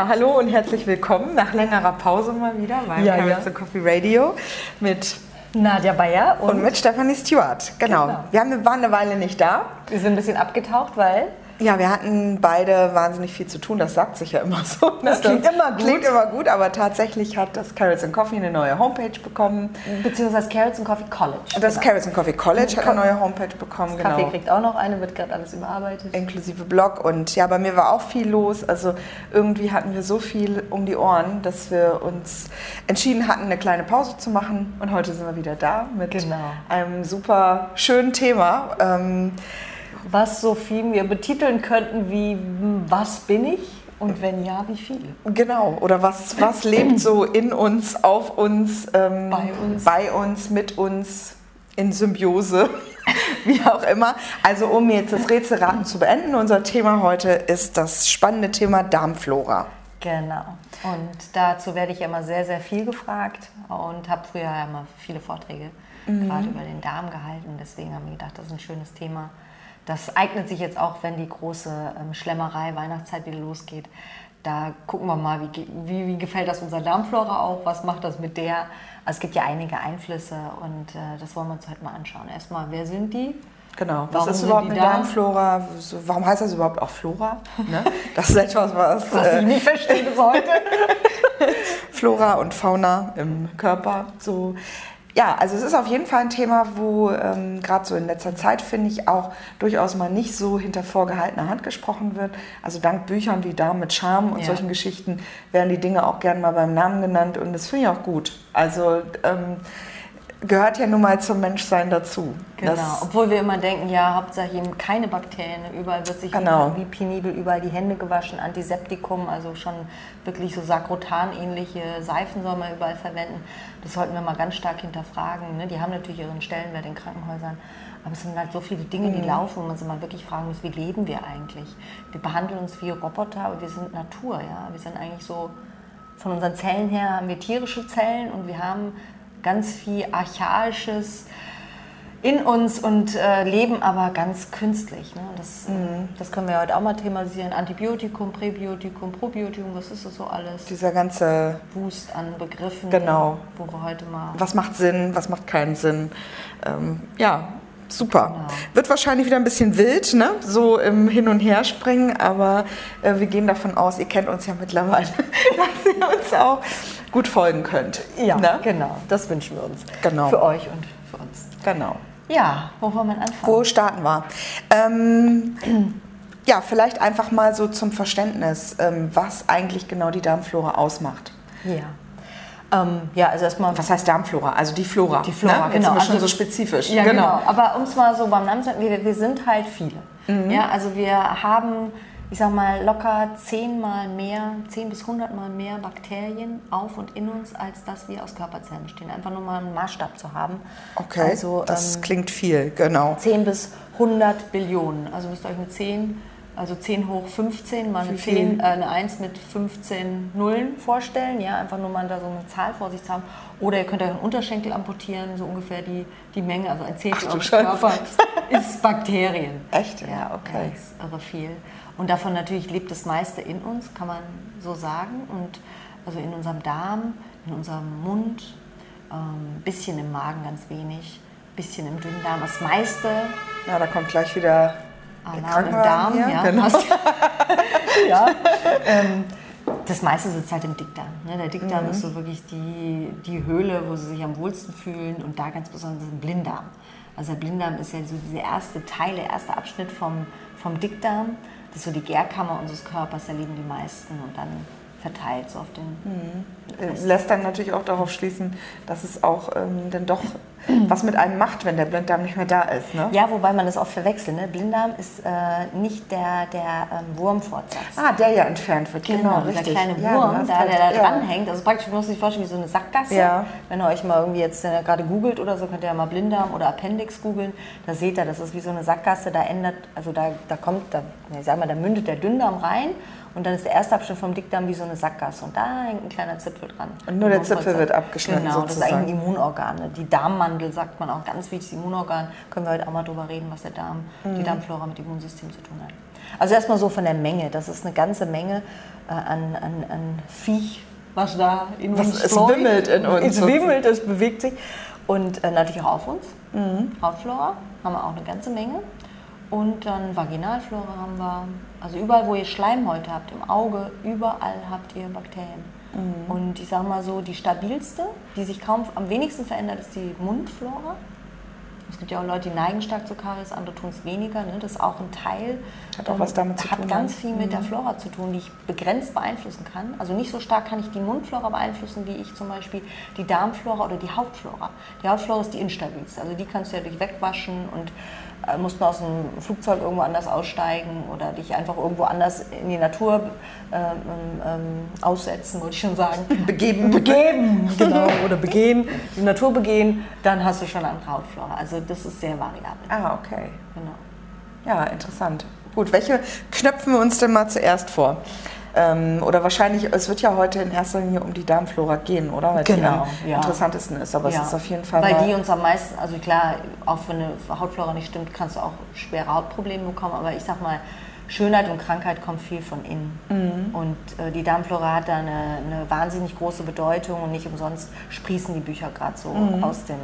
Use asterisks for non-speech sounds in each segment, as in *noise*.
Ja, hallo und herzlich willkommen nach längerer Pause mal wieder beim Ja, Carrots ja. and Coffee Radio mit Nadja Bayer und, und mit Stephanie Stewart. Genau. Genau. Wir haben, waren eine Weile nicht da. wir sind ein bisschen abgetaucht, weil Ja, wir hatten beide wahnsinnig viel zu tun. Das sagt sich ja immer so. ne? Das klingt immer gut. Klingt immer gut, aber tatsächlich hat das Carrots and Coffee eine neue Homepage bekommen. beziehungsweise Carrots and Coffee College. Das genau. Carrots and Coffee College hat eine neue Homepage bekommen. Kaffee Genau. kriegt auch noch eine, wird gerade alles überarbeitet. inklusive Blog. Und ja, bei mir war auch viel los. Also irgendwie hatten wir so viel um die Ohren, dass wir uns entschieden hatten, eine kleine Pause zu machen. Und heute sind wir wieder da mit Genau. einem super schönen Thema. Ähm, Was so viel wir betiteln könnten wie hm, Was bin ich? Und wenn ja, wie viel? genau. Oder was, was lebt so in uns, auf uns, ähm, Bei uns. bei uns, mit uns, in Symbiose, *laughs* wie auch immer. Also um jetzt das Rätselraten zu beenden, unser Thema heute ist das spannende Thema Darmflora. Genau. Und dazu werde ich ja immer sehr, sehr viel gefragt und habe früher ja immer viele Vorträge gerade über den Darm gehalten. Deswegen haben wir gedacht, das ist ein schönes Thema. Das eignet sich jetzt auch, wenn die große ähm, Schlemmerei Weihnachtszeit wieder losgeht. Da gucken wir mal, wie, wie, wie gefällt das unserer Darmflora auch, was macht das mit der. Also es gibt ja einige Einflüsse und äh, das wollen wir uns heute mal anschauen. Erstmal, wer sind die? Genau. Was Warum ist sind überhaupt eine da? Darmflora? Warum heißt das überhaupt auch Flora? Ne? *laughs* Das ist etwas, was Was ich äh, nicht verstehe bis heute. *laughs* Flora und Fauna im Körper so. Ja, also es ist auf jeden Fall ein Thema, wo ähm, gerade so in letzter Zeit, finde ich, auch durchaus mal nicht so hinter vorgehaltener Hand gesprochen wird. Also dank Büchern wie Darm mit Charme und Ja. solchen Geschichten werden die Dinge auch gern mal beim Namen genannt und das finde ich auch gut. Also ähm, gehört ja nun mal zum Menschsein dazu. Genau, Das- obwohl wir immer denken, ja, Hauptsache eben keine Bakterien, überall wird sich Genau. wie penibel überall die Hände gewaschen, Antiseptikum, also schon wirklich so Sakrotan-ähnliche Seifen soll man überall verwenden. Das sollten wir mal ganz stark hinterfragen. Ne? Die haben natürlich ihren Stellenwert in Krankenhäusern, aber es sind halt so viele Dinge, die laufen, wo man sich mal wirklich fragen muss, wie leben wir eigentlich? Wir behandeln uns wie Roboter, aber wir sind Natur, ja. Wir sind eigentlich so von unseren Zellen her haben wir tierische Zellen und wir haben ganz viel archaisches in uns und äh, leben aber ganz künstlich. Ne? Das, äh, Mhm. das können wir heute auch mal thematisieren. Antibiotikum, Präbiotikum, Probiotikum, was ist das so alles? Dieser ganze Wust an Begriffen, Genau. wo wir heute mal... was macht Sinn, was macht keinen Sinn. Ähm, ja, super. Genau. Wird wahrscheinlich wieder ein bisschen wild, ne? so im Hin- und Herspringen, aber äh, wir gehen davon aus, ihr kennt uns ja mittlerweile, *laughs* dass ihr uns auch gut folgen könnt. Ja, ne? genau, das wünschen wir uns. Genau. Für euch und für uns. genau. Ja, wo wollen wir anfangen? Wo starten wir? Ähm, *clears throat* ja, vielleicht einfach mal so zum Verständnis, ähm, was eigentlich genau die Darmflora ausmacht. Ja. Ähm, ja, also erstmal... Was heißt Darmflora? Also die Flora. Die Flora, ne? Jetzt genau. sind wir schon Also- so spezifisch. Ja, genau. Aber um es mal so beim Namen zu sagen, wir, wir sind halt viele. Mhm. Ja, also wir haben, ich sag mal, locker zehnmal mehr, zehn bis hundertmal mehr Bakterien auf und in uns, als dass wir aus Körperzellen bestehen. Einfach nur mal einen Maßstab zu haben. Okay, Also das ähm, klingt viel, genau. 10 bis 100 Billionen. Also müsst ihr euch mit 10, also 10 hoch 15, mal eine, Wie viel? 10, äh, eine 1 mit 15 Nullen vorstellen. Ja, einfach nur mal da so eine Zahl vor sich zu haben. Oder ihr könnt euch einen Unterschenkel amputieren, so ungefähr die, die Menge, also ein Zehntel eures. Körpers ist Bakterien. Echt? Ja, okay. Das ist irre viel. Und davon natürlich lebt das meiste in uns, kann man so sagen. Und also in unserem Darm, in unserem Mund, ein bisschen im Magen ganz wenig, bisschen im Dünndarm. Das meiste Ja, da kommt gleich wieder Alarm im Krankenwagen Darm, her. ja. Genau. *laughs* Ja. Ähm, das meiste sitzt halt im Dickdarm. Ne? Der Dickdarm Mhm. ist so wirklich die, die Höhle, wo sie sich am wohlsten fühlen und da ganz besonders im Blinddarm. Also der Blinddarm ist ja so dieser erste Teil, der erste Abschnitt vom, vom Dickdarm. Das ist so die Gärkammer unseres Körpers, da leben die meisten und dann verteilt so auf den Äh, Lässt dann natürlich auch darauf schließen, dass es auch ähm, dann doch *clears throat* was mit einem macht, wenn der Blinddarm nicht mehr da ist. Ne? Ja, wobei man das oft verwechselt. Ne? Blinddarm ist äh, nicht der, der ähm, Wurmfortsatz. Ah, der ja entfernt wird. Genau, Genau, dieser richtig. kleine Ja, du Wurm, hast da, der da ja. dranhängt. Also praktisch, man muss sich vorstellen, wie so eine Sackgasse. Ja. Wenn ihr euch mal irgendwie jetzt äh, gerade googelt oder so, könnt ihr ja mal Blinddarm oder Appendix googeln. Da seht ihr, das ist wie so eine Sackgasse. Da ändert, also da, da kommt, da, ich sag mal, da mündet der Dünndarm rein. Und dann ist der erste Abschnitt vom Dickdarm wie so eine Sackgasse. Und da hängt ein kleiner Zipfel dran. Und nur der Zipfel wird abgeschnitten Genau, das ist sozusagen. eigentlich ein Immunorgan. ne? Die Darmmantel Darmwandel, sagt man auch, ganz wichtig, Immunorgan, können wir heute auch mal drüber reden, was der Darm, mhm. die Darmflora mit dem Immunsystem zu tun hat. Also erstmal so von der Menge, das ist eine ganze Menge äh, an, an, an Viech, was da in was, uns Es wimmelt in uns. Es wimmelt, es bewegt sich. Und äh, natürlich auch auf uns. Mhm. Hautflora haben wir auch eine ganze Menge. Und dann Vaginalflora haben wir. Also überall, wo ihr Schleimhäute habt, im Auge, überall habt ihr Bakterien. Mhm. Und ich sage mal so, die stabilste, die sich kaum am wenigsten verändert, ist die Mundflora. Es gibt ja auch Leute, die neigen stark zu Karies, andere tun es weniger. Ne? Das ist auch ein Teil. Hat auch was damit zu tun. Hat ganz viel mit mhm. der Flora zu tun, die ich begrenzt beeinflussen kann. Also nicht so stark kann ich die Mundflora beeinflussen, wie ich zum Beispiel die Darmflora oder die Hautflora. Die Hautflora ist die instabilste. Also die kannst du ja durch Wegwaschen und äh, musst du aus dem Flugzeug irgendwo anders aussteigen oder dich einfach irgendwo anders in die Natur ähm, ähm, aussetzen, wollte ich schon sagen. *laughs* Begeben. Begeben, *laughs* genau. Oder begehen, die Natur begehen, dann hast du schon eine Hautflora. Also das ist sehr variabel. Ah, okay. Genau. Ja, interessant. Gut, welche knöpfen wir uns denn mal zuerst vor? Ähm, oder wahrscheinlich, es wird ja heute in erster Linie um die Darmflora gehen, oder? Weil genau, die am ja. interessantesten ist, aber ja. es ist auf jeden Fall. Weil die uns am meisten, also klar, auch wenn eine Hautflora nicht stimmt, kannst du auch schwere Hautprobleme bekommen, aber ich sag mal, Schönheit und Krankheit kommt viel von innen. Mhm. Und äh, die Darmflora hat da eine, eine, wahnsinnig große Bedeutung und nicht umsonst sprießen die Bücher gerade so mhm. aus, dem,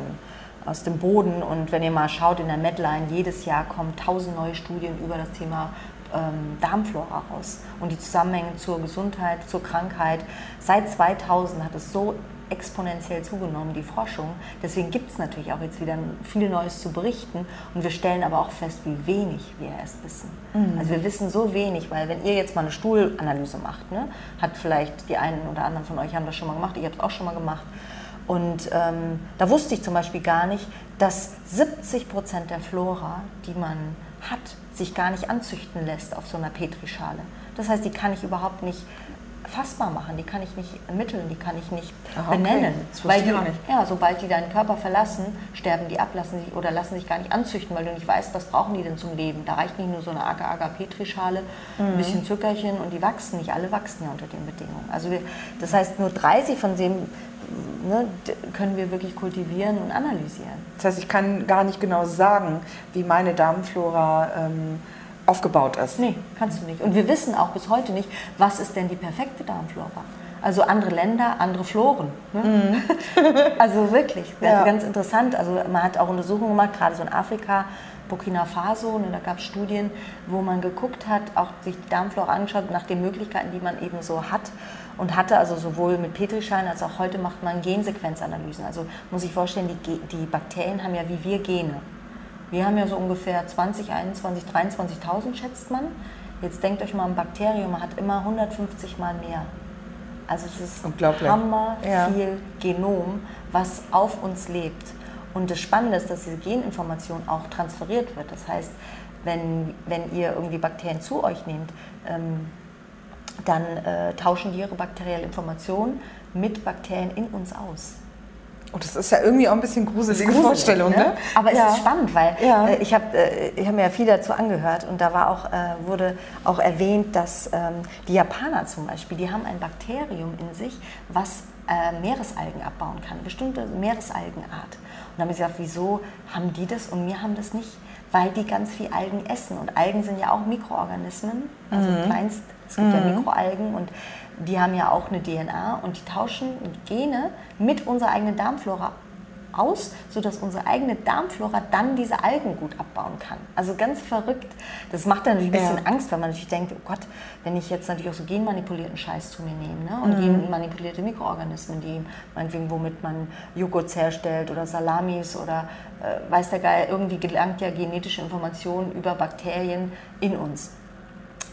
aus dem Boden. Und wenn ihr mal schaut in der Medline, jedes Jahr kommen tausend neue Studien über das Thema ähm, Darmflora raus und die Zusammenhänge zur Gesundheit, zur Krankheit. Seit 2000 hat es so exponentiell zugenommen, die Forschung. Deswegen gibt es natürlich auch jetzt wieder viel Neues zu berichten. Und wir stellen aber auch fest, wie wenig wir erst wissen. Mhm. Also wir wissen so wenig, weil wenn ihr jetzt mal eine Stuhlanalyse macht, ne, hat vielleicht die einen oder anderen von euch haben das schon mal gemacht, ich habe es auch schon mal gemacht. Und ähm, da wusste ich zum Beispiel gar nicht, dass 70 Prozent der Flora, die man hat, sich gar nicht anzüchten lässt auf so einer Petrischale. Das heißt, die kann ich überhaupt nicht fassbar machen, die kann ich nicht ermitteln, die kann ich nicht Aha, benennen. Okay. weil die, nicht. Ja, sobald die deinen Körper verlassen, sterben die ab lassen sich, oder lassen sich gar nicht anzüchten, weil du nicht weißt, was brauchen die denn zum Leben. Da reicht nicht nur so eine Agar-Agar-Petrischale, mhm. ein bisschen Zuckerchen und die wachsen. Nicht alle wachsen ja unter den Bedingungen. Also wir, das heißt, nur 30 von dem ne, können wir wirklich kultivieren und analysieren. Das heißt, ich kann gar nicht genau sagen, wie meine Darmflora ähm, aufgebaut ist. Nee, kannst du nicht. Und wir wissen auch bis heute nicht, was ist denn die perfekte Darmflora. Also andere Länder, andere Floren. Ne? Mhm. *laughs* also wirklich, ja. ganz interessant. Also man hat auch Untersuchungen gemacht, gerade so in Afrika, Burkina Faso, ne, da gab es Studien, wo man geguckt hat, auch sich die Darmflora angeschaut, nach den Möglichkeiten, die man eben so hat und hatte also sowohl mit Petrischalen als auch heute macht man Gensequenzanalysen. Also muss ich vorstellen, die, die Bakterien haben ja wie wir Gene. Wir haben ja so ungefähr 20, 21, 23.000 schätzt man. Jetzt denkt euch mal, ein Bakterium hat immer 150 mal mehr. Also es ist hammer ja. viel Genom, was auf uns lebt. Und das Spannende ist, dass diese Geninformation auch transferiert wird. Das heißt, wenn, wenn ihr irgendwie Bakterien zu euch nehmt, ähm, dann äh, tauschen die ihre bakterielle Information mit Bakterien in uns aus. Und das ist ja irgendwie auch ein bisschen gruselige gruselig, Vorstellung, ne? ne? Aber es ja. ist spannend, weil ja. äh, ich habe äh, hab mir ja viel dazu angehört und da war auch, äh, wurde auch erwähnt, dass ähm, die Japaner zum Beispiel, die haben ein Bakterium in sich, was äh, Meeresalgen abbauen kann, bestimmte Meeresalgenart. Und da haben sie gesagt, wieso haben die das und wir haben das nicht? Weil die ganz viel Algen essen und Algen sind ja auch Mikroorganismen, also mhm. kleinst es gibt mhm. ja Mikroalgen und die haben ja auch eine DNA und die tauschen Gene mit unserer eigenen Darmflora aus, sodass unsere eigene Darmflora dann diese Algen gut abbauen kann. Also ganz verrückt. Das macht dann natürlich ein bisschen ja. Angst, weil man natürlich denkt, oh Gott, wenn ich jetzt natürlich auch so genmanipulierten Scheiß zu mir nehme ne? und mhm. genmanipulierte Mikroorganismen, die meinetwegen, womit man Joghurt herstellt oder Salamis oder äh, weiß der Geil, irgendwie gelangt ja genetische Informationen über Bakterien in uns.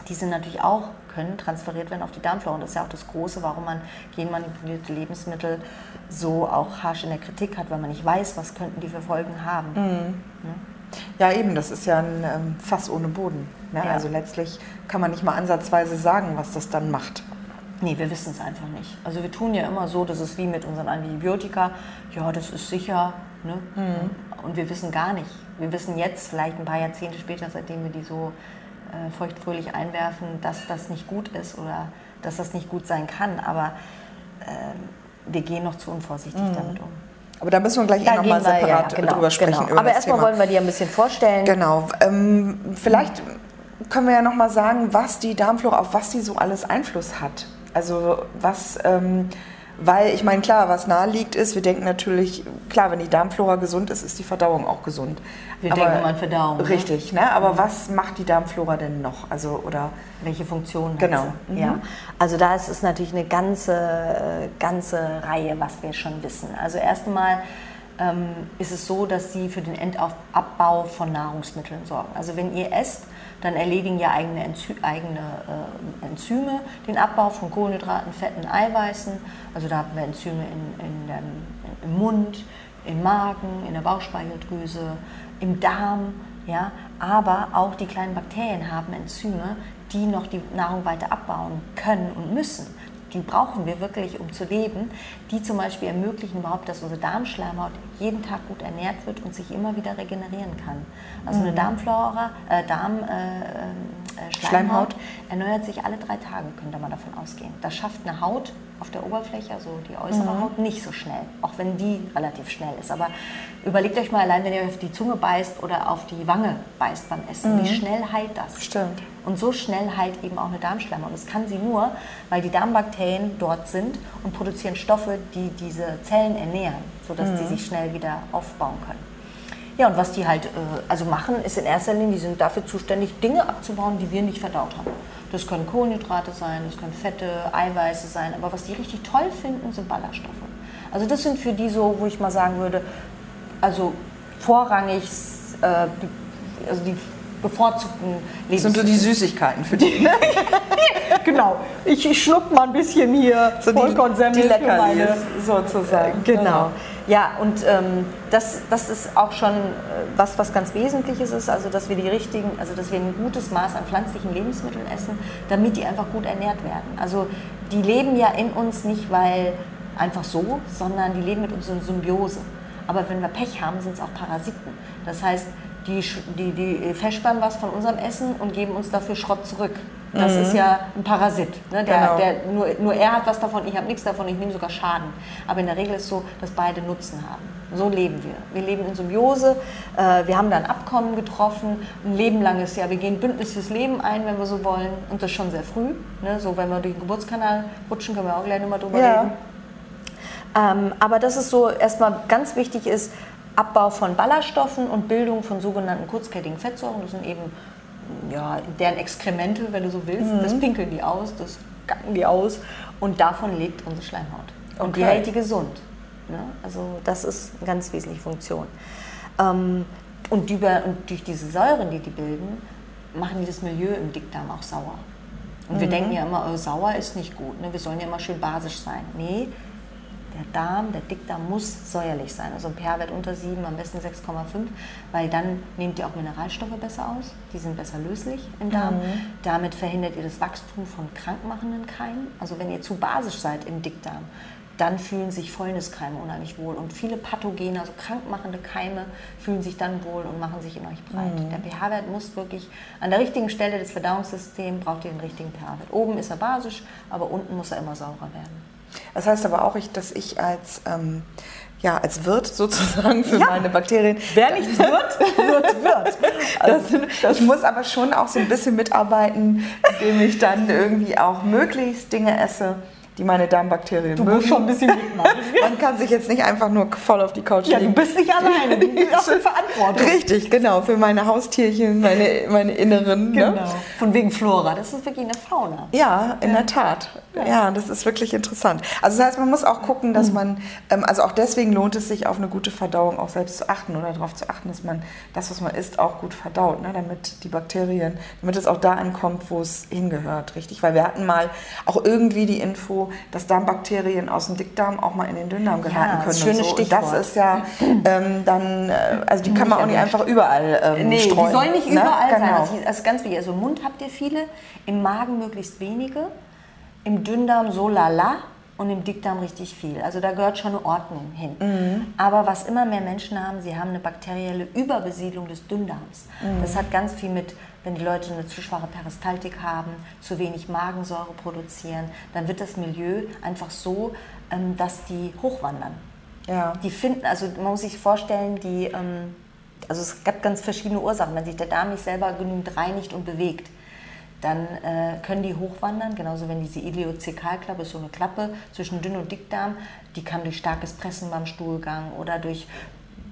Die sind natürlich auch können transferiert werden auf die Darmflora. Und das ist ja auch das Große, warum man genmanipulierte Lebensmittel so auch harsch in der Kritik hat, weil man nicht weiß, was könnten die für Folgen haben. Mhm. Ne? Ja, eben, das ist ja ein ähm, Fass ohne Boden. Ne? Ja. Also letztlich kann man nicht mal ansatzweise sagen, was das dann macht. Nee, wir wissen es einfach nicht. Also wir tun ja immer so, das ist wie mit unseren Antibiotika, ja, das ist sicher. Ne? Mhm. Und wir wissen gar nicht. Wir wissen jetzt, vielleicht ein paar Jahrzehnte später, seitdem wir die so äh, feuchtfröhlich einwerfen, dass das nicht gut ist oder dass das nicht gut sein kann. Aber äh, wir gehen noch zu unvorsichtig mhm. damit um. Aber da müssen wir gleich eh nochmal separat ja, genau, drüber sprechen. Genau. Aber erstmal wollen wir die ein bisschen vorstellen. Genau. Ähm, vielleicht können wir ja noch mal sagen, was die Darmflora, auf was die so alles Einfluss hat. Also was, ähm, weil ich meine, klar, was nahe liegt ist, wir denken natürlich, klar, wenn die Darmflora gesund ist, ist die Verdauung auch gesund. Wir denken immer an Verdauung, ne? Richtig, ne? Aber was macht die Darmflora denn noch? Also, oder Welche Funktionen Genau. hat sie? Mhm. Ja. Also da ist es natürlich eine ganze, äh, ganze Reihe, was wir schon wissen. Also erst einmal ähm, ist es so, dass sie für den Endabbau von Nahrungsmitteln sorgen. Also wenn ihr esst, dann erledigen ja eigene, Enzy eigene äh, Enzyme den Abbau von Kohlenhydraten, Fetten, Eiweißen. Also da haben wir Enzyme in, in dem, im Mund, im Magen, in der Bauchspeicheldrüse, im Darm. Ja? Aber auch die kleinen Bakterien haben Enzyme, die noch die Nahrung weiter abbauen können und müssen. Die brauchen wir wirklich, um zu leben. Die zum Beispiel ermöglichen überhaupt, dass unsere Darmschleimhaut jeden Tag gut ernährt wird und sich immer wieder regenerieren kann. Also eine Darmflora, äh, Darm, äh, äh, Schleimhaut Schleimhaut. erneuert sich alle drei Tage, könnte man davon ausgehen. Das schafft eine Haut auf der Oberfläche, also die äußere Haut, nicht so schnell, auch wenn die relativ schnell ist. Aber überlegt euch mal allein, wenn ihr auf die Zunge beißt oder auf die Wange beißt beim Essen, wie schnell heilt das? Stimmt. Und so schnell heilt eben auch eine Darmschleimhaut. Und das kann sie nur, weil die Darmbakterien dort sind und produzieren Stoffe, die diese Zellen ernähren, sodass die sich schnell wieder aufbauen können. Ja, und was die halt äh, also machen, ist in erster Linie, die sind dafür zuständig, Dinge abzubauen, die wir nicht verdaut haben. Das können Kohlenhydrate sein, das können Fette, Eiweiße sein, aber was die richtig toll finden, sind Ballaststoffe. Also das sind für die so, wo ich mal sagen würde, also vorrangig, äh, also die bevorzugten das sind so die Süßigkeiten für die. *laughs* Genau. Ich, ich schluck mal ein bisschen hier So die, Vollkornsemmel für meine- sozusagen. Genau. Ja, und ähm, das, das ist auch schon äh, was, was ganz Wesentliches ist, also dass wir die richtigen, also dass wir ein gutes Maß an pflanzlichen Lebensmitteln essen, damit die einfach gut ernährt werden. Also die leben ja in uns nicht, weil einfach so, sondern die leben mit uns in Symbiose. Aber wenn wir Pech haben, sind es auch Parasiten. Das heißt, die, die, die was von unserem Essen und geben uns dafür Schrott zurück. Das ist ja ein Parasit. Ne? Der, Genau. der, nur, nur er hat was davon, ich habe nichts davon, ich nehme sogar Schaden. Aber in der Regel ist es so, dass beide Nutzen haben. So leben wir. Wir leben in Symbiose, äh, wir haben da ein Abkommen getroffen, ein Leben lang ist ja, wir gehen Bündnis fürs Leben ein, wenn wir so wollen, und das schon sehr früh. Ne? So, wenn wir durch den Geburtskanal rutschen, können wir auch gleich nochmal drüber Ja. reden. Ähm, aber dass es so erstmal ganz wichtig ist, Abbau von Ballaststoffen und Bildung von sogenannten kurzkettigen Fettsäuren. Das sind eben ja, deren Exkremente, wenn du so willst. Das pinkeln die aus, das gacken die aus. Und davon lebt unsere Schleimhaut. Und die Okay. hält die gesund. Ne? Also das ist eine ganz wesentliche Funktion. Ähm, und, über, und durch diese Säuren, die die bilden, machen die das Milieu im Dickdarm auch sauer. Und wir denken ja immer, oh, sauer ist nicht gut. Ne? Wir sollen ja immer schön basisch sein. Nee, der Darm, der Dickdarm muss säuerlich sein. Also ein pH-Wert unter 7, am besten 6,5, weil dann nehmt ihr auch Mineralstoffe besser aus. Die sind besser löslich im Darm. Damit verhindert ihr das Wachstum von krankmachenden Keimen. Also wenn ihr zu basisch seid im Dickdarm, dann fühlen sich Fäulniskeime unheimlich wohl. Und viele Pathogene, also krankmachende Keime, fühlen sich dann wohl und machen sich in euch breit. Der pH-Wert muss wirklich an der richtigen Stelle des Verdauungssystems, braucht ihr den richtigen pH-Wert. Oben ist er basisch, aber unten muss er immer saurer werden. Das heißt aber auch, ich, dass ich als, ähm, ja, als Wirt sozusagen für meine Bakterien. Wer nichts wird, wird, wird. *laughs* Das, das muss aber schon auch so ein bisschen mitarbeiten, indem ich dann irgendwie auch möglichst Dinge esse, die meine Darmbakterien Du mögen. musst schon ein bisschen mitmachen. *laughs* Man kann sich jetzt nicht einfach nur voll auf die Couch Ja, du legen. bist nicht alleine, du bist *laughs* auch in Verantwortung. Richtig, genau, für meine Haustierchen, meine, meine Inneren. Ne? Genau. Von wegen Flora, das ist wirklich eine Fauna. Ja, in der Tat. Ja. das ist wirklich interessant. Also das heißt, man muss auch gucken, dass man, ähm, also auch deswegen lohnt es sich auf eine gute Verdauung auch selbst zu achten oder darauf zu achten, dass man das, was man isst, auch gut verdaut, ne? damit die Bakterien, damit es auch da ankommt, wo es hingehört, richtig? Weil wir hatten mal auch irgendwie die Info, dass Darmbakterien aus dem Dickdarm auch mal in den Dünndarm geraten können. das schöne und so. Stichwort. das ist ja ähm, dann, äh, also die kann man auch nicht einfach überall ähm, Nee, streuen. die sollen nicht ne? überall sein. Genau. Das ist also ganz wichtig. Also im Mund habt ihr viele, im Magen möglichst wenige, im Dünndarm so lala und im Dickdarm richtig viel. Also da gehört schon eine Ordnung hin. Mhm. Aber was immer mehr Menschen haben, sie haben eine bakterielle Überbesiedlung des Dünndarms. Mhm. Das hat ganz viel mit, wenn die Leute eine zu schwache Peristaltik haben, zu wenig Magensäure produzieren, dann wird das Milieu einfach so, ähm, dass die hochwandern. Ja. Die finden, also man muss sich vorstellen, die, ähm, also es gab ganz verschiedene Ursachen. Wenn sich der Darm nicht selber genügend reinigt und bewegt, dann äh, können die hochwandern, genauso wenn diese Iliozekalklappe ist so eine Klappe zwischen Dünn- und Dickdarm, die kann durch starkes Pressen beim Stuhlgang oder durch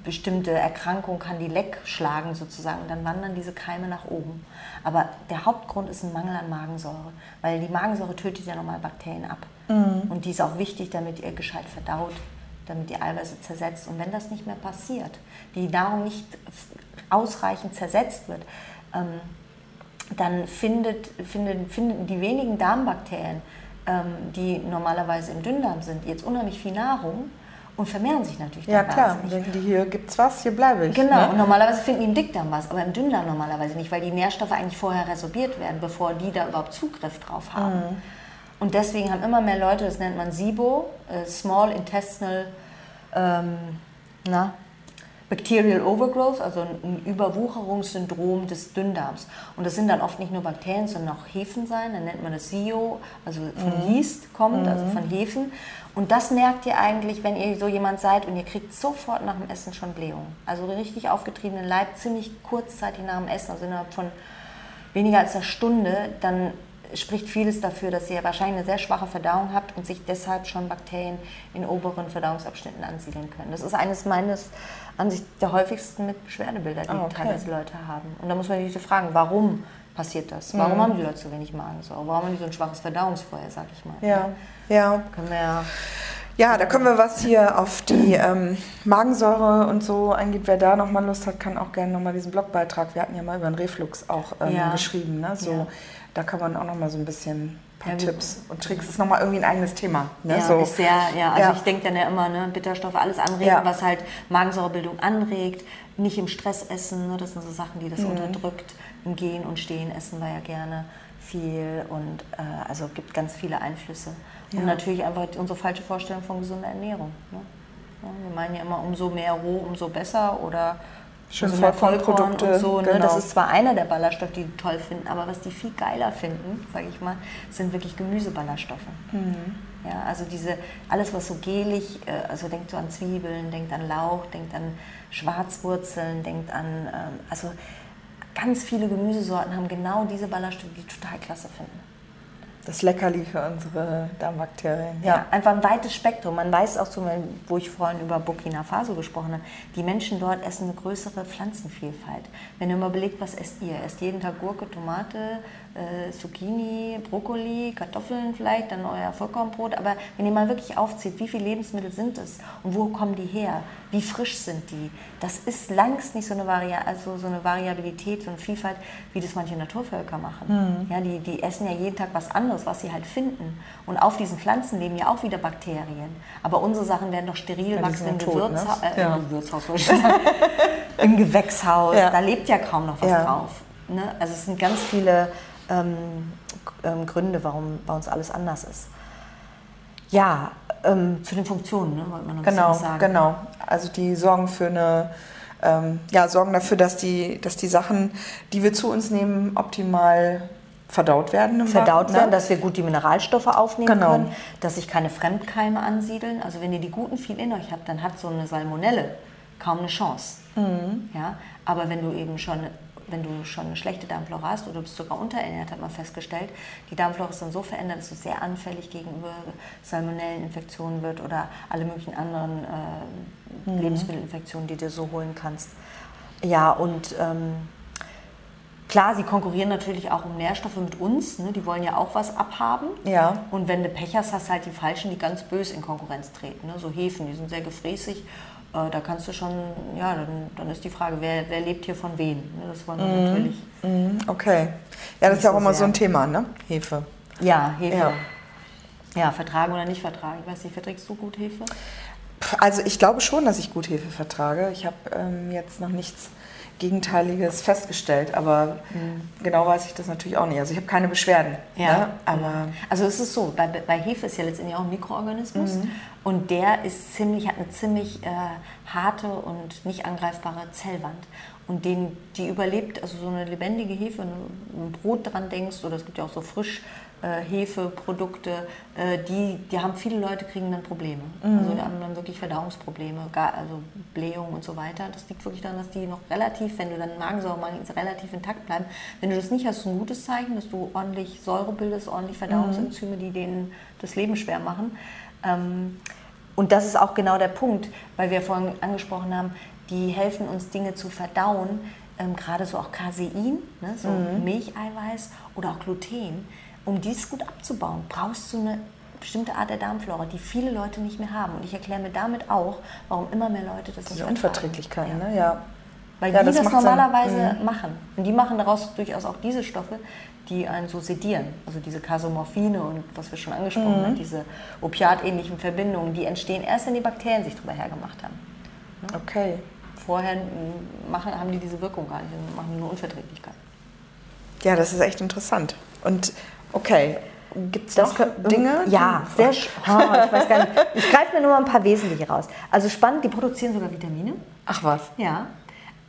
bestimmte Erkrankungen kann die Leck schlagen sozusagen und dann wandern diese Keime nach oben. Aber der Hauptgrund ist ein Mangel an Magensäure, weil die Magensäure tötet ja nochmal Bakterien ab. Und die ist auch wichtig, damit ihr gescheit verdaut, damit die Eiweiße zersetzt. Und wenn das nicht mehr passiert, die Nahrung nicht ausreichend zersetzt wird, ähm, dann findet, findet, finden die wenigen Darmbakterien, ähm, die normalerweise im Dünndarm sind, jetzt unheimlich viel Nahrung und vermehren sich natürlich Ja, dann klar. wahnsinnig. Denken die, hier gibt's was, hier bleibe ich. Genau, Ne? und normalerweise finden die im Dickdarm was, aber im Dünndarm normalerweise nicht, weil die Nährstoffe eigentlich vorher resorbiert werden, bevor die da überhaupt Zugriff drauf haben. Mhm. Und deswegen haben immer mehr Leute, das nennt man SIBO, äh, Small Intestinal ähm, na, Bacterial Overgrowth, also ein Überwucherungssyndrom des Dünndarms. Und das sind dann oft nicht nur Bakterien, sondern auch Hefen sein. Dann nennt man das SIO, also von Yeast kommt, also von Hefen. Und das merkt ihr eigentlich, wenn ihr so jemand seid und ihr kriegt sofort nach dem Essen schon Blähung. Also richtig aufgetriebenen Leib, ziemlich kurzzeitig nach dem Essen, also innerhalb von weniger als einer Stunde, dann spricht vieles dafür, dass ihr wahrscheinlich eine sehr schwache Verdauung habt und sich deshalb schon Bakterien in oberen Verdauungsabschnitten ansiedeln können. Das ist eines meines Ansicht der häufigsten mit Beschwerdebilder, die Ah, okay. teilweise Leute haben. Und da muss man sich fragen, warum passiert das? Warum Mhm. haben die Leute so wenig Magensäure? Warum haben die so ein schwaches Verdauungsfeuer, sag ich mal? Ja, ja. Können wir ja Ja, da können wir was hier auf die ähm, Magensäure und so eingeht. Wer da nochmal Lust hat, kann auch gerne nochmal diesen Blogbeitrag. Wir hatten ja mal über den Reflux auch ähm, Ja. geschrieben. Ne? So, Ja. Da kann man auch nochmal so ein bisschen paar Ja, Tipps und Tricks. Ist nochmal irgendwie ein eigenes Thema. Ne? Ja, so. ist sehr, ja, also Ja. ich denke dann ja immer, ne, Bitterstoffe, alles anregen, Ja. was halt Magensäurebildung anregt, nicht im Stress essen, ne, das sind so Sachen, die das Mhm. unterdrückt. Im Gehen und Stehen essen wir ja gerne viel und äh, also gibt ganz viele Einflüsse. Und natürlich einfach unsere falsche Vorstellung von gesunder Ernährung. Ne? Wir meinen ja immer, umso mehr roh, umso besser oder Schön mehr Vollkornprodukte, und so. Ne? genau. Das ist zwar einer der Ballaststoffe, die die toll finden, aber was die viel geiler finden, sage ich mal, sind wirklich Gemüseballaststoffe. Ja, also diese, alles was so gelig, äh, also denkt so an Zwiebeln, denkt an Lauch, denkt an Schwarzwurzeln, denkt an, ähm, also ganz viele Gemüsesorten haben genau diese Ballaststoffe, die total klasse finden. Das Leckerli für unsere Darmbakterien. Ja. einfach ein weites Spektrum. Man weiß auch so, wo ich vorhin über Burkina Faso gesprochen habe, die Menschen dort essen eine größere Pflanzenvielfalt. Wenn ihr mal überlegt, was esst ihr? Esst jeden Tag Gurke, Tomate, äh, Zucchini, Brokkoli, Kartoffeln vielleicht, dann euer Vollkornbrot. Aber wenn ihr mal wirklich aufzieht, wie viele Lebensmittel sind es und wo kommen die her? Wie frisch sind die? Das ist längst nicht so eine, Varia also so eine Variabilität, so eine Vielfalt, wie das manche Naturvölker machen. Ja, die, die essen ja jeden Tag was anderes, was sie halt finden. Und auf diesen Pflanzen leben ja auch wieder Bakterien. Aber unsere Sachen werden doch steril Ja, wachsen im, tot, Gewürzha ne? äh, Ja. *laughs* im Gewürzhaus, Gewächshaus. Ja. Da lebt ja kaum noch was drauf. Ne? Also es sind ganz viele ähm, ähm, Gründe, warum bei uns alles anders ist. Ja, ähm, zu den Funktionen, ne, wollte man noch Genau, sagen. genau. Also die sorgen für eine, ähm, ja, sorgen dafür, dass die, dass die Sachen, die wir zu uns nehmen, optimal verdaut werden. verdaut Magen, werden, ne? dass wir gut die Mineralstoffe aufnehmen Genau. können, dass sich keine Fremdkeime ansiedeln. Also wenn ihr die guten viel in euch habt, dann hat so eine Salmonelle kaum eine Chance. Mhm. Ja? Aber wenn du eben schon wenn du schon eine schlechte Darmflora hast oder bist sogar unterernährt, hat man festgestellt, die Darmflora ist dann so verändert, dass du sehr anfällig gegenüber Salmonelleninfektionen wird oder alle möglichen anderen äh, Mhm. Lebensmittelinfektionen, die du so holen kannst. Ja, und ähm, Klar, sie konkurrieren natürlich auch um Nährstoffe mit uns. Ne? Die wollen ja auch was abhaben. Ja. Und wenn du Pech hast, hast du halt die Falschen, die ganz böse in Konkurrenz treten. Ne? So Hefen, die sind sehr gefräßig. Äh, da kannst du schon, ja, dann, dann ist die Frage, wer, wer lebt hier von wem? Ne? Das wollen wir natürlich. Mhm, Okay. Ja, das ist ja auch so immer so sehr. ein Thema, ne? Hefe. Ja, Hefe. Ja. Ja. vertragen oder nicht vertragen. Ich weiß nicht, verträgst du gut Hefe? Also ich glaube schon, dass ich gut Hefe vertrage. Ich habe ähm, jetzt noch nichts Gegenteiliges festgestellt, aber genau weiß ich das natürlich auch nicht. Also ich habe keine Beschwerden. Ne? Aber Also es ist so, bei, bei Hefe ist ja letztendlich auch ein Mikroorganismus Mhm. und der ist ziemlich, hat eine ziemlich äh, harte und nicht angreifbare Zellwand. Und den, die überlebt, also so eine lebendige Hefe, wenn du ein Brot dran denkst, oder es gibt ja auch so frisch Hefeprodukte, äh, die, die haben viele Leute kriegen dann Probleme. Mhm. Also die haben dann wirklich Verdauungsprobleme, also Blähung und so weiter. Das liegt wirklich daran, dass die noch relativ, wenn du dann Magensäure mangst, relativ intakt bleiben. Wenn du das nicht hast, ist ein gutes Zeichen, dass du ordentlich Säure bildest, ordentlich Verdauungsenzyme, die denen das Leben schwer machen. Ähm, und das ist auch genau der Punkt, weil wir vorhin angesprochen haben, die helfen uns Dinge zu verdauen, ähm, gerade so auch Casein, ne, so mhm. Milcheiweiß oder auch Gluten. Um dies gut abzubauen, brauchst du eine bestimmte Art der Darmflora, die viele Leute nicht mehr haben. Und ich erkläre mir damit auch, warum immer mehr Leute das Diese Unverträglichkeiten, ja. ne? Ja. Weil ja, die das, das normalerweise mhm. machen. Und die machen daraus durchaus auch diese Stoffe, die einen so sedieren. Also diese Kasomorphine und was wir schon angesprochen mhm. haben, diese opiatähnlichen Verbindungen, die entstehen erst, wenn die Bakterien sich drüber hergemacht haben. Ne? Okay. Vorher machen, haben die diese Wirkung gar nicht, machen nur Unverträglichkeit. Ja, das ist echt interessant. Und okay, Gibt es noch Dinge? Ja, sehr oh, ich weiß gar nicht. *laughs* Ich greife mir nur mal ein paar wesentliche raus. Also spannend, die produzieren sogar Vitamine. Ach was? Ja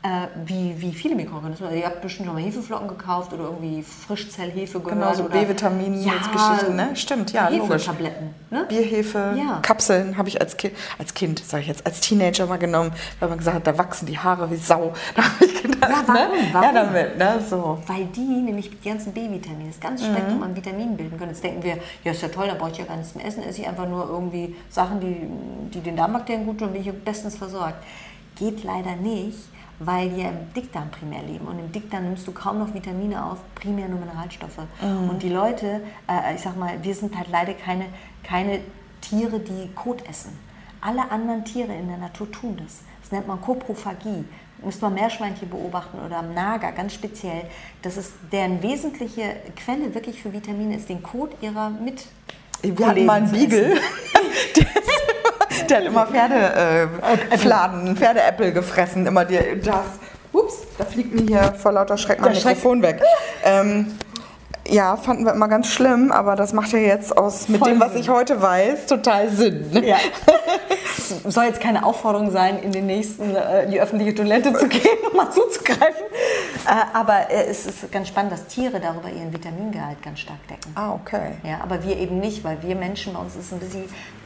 äh, wie, wie viele Mikroorganismen. Also ihr habt bestimmt schon mal Hefeflocken gekauft oder irgendwie Frischzellhefe gehört. Genau, so B-Vitamin, ja, Geschichten, ne? Stimmt, ja, logisch. Tabletten. Ne? Bierhefe, ja. Kapseln habe ich als Kind, als Kind, sage ich jetzt, als Teenager mal genommen, weil man gesagt hat, da wachsen die Haare wie Sau. *laughs* Da habe ich gedacht, ja, warum? Ne? warum? Ja, damit, ne? So. Weil die nämlich die ganzen B-Vitamine, das ganze Spektrum mhm. an Vitaminen bilden können. Jetzt denken wir, ja, ist ja toll, da brauche ich ja gar nichts mehr essen, esse ich einfach nur irgendwie Sachen, die, die den Darmbakterien gut tun und bin ich bestens versorgt. Geht leider nicht, weil wir im Dickdarm primär leben. Und im Dickdarm nimmst du kaum noch Vitamine auf, primär nur Mineralstoffe. Mhm. Und die Leute, äh, ich sag mal, wir sind halt leider keine, keine Tiere, die Kot essen. Alle anderen Tiere in der Natur tun das. Das nennt man Koprophagie. Müsste man Meerschweinchen beobachten oder am Nager ganz speziell. Das ist deren wesentliche Quelle wirklich für Vitamine ist den Kot ihrer mit. Wir hatten mal einen Beagle. *laughs* *laughs* Der hat immer Pferdefladen, äh, Pferdeäppel gefressen, immer dir das. Ups, da fliegt mir hier vor lauter Schreck mein Mikrofon weg. Ähm, ja, fanden wir immer ganz schlimm, aber das macht ja jetzt aus mit Voll dem, was ich heute weiß, total Sinn. Ne? Ja. *laughs* Soll jetzt keine Aufforderung sein, in den nächsten äh, die öffentliche Toilette zu gehen, um mal zuzugreifen. Äh, aber äh, es ist ganz spannend, dass Tiere darüber ihren Vitamingehalt ganz stark decken. Ah, okay. Ja, aber wir eben nicht, weil wir Menschen, bei uns ist ein bisschen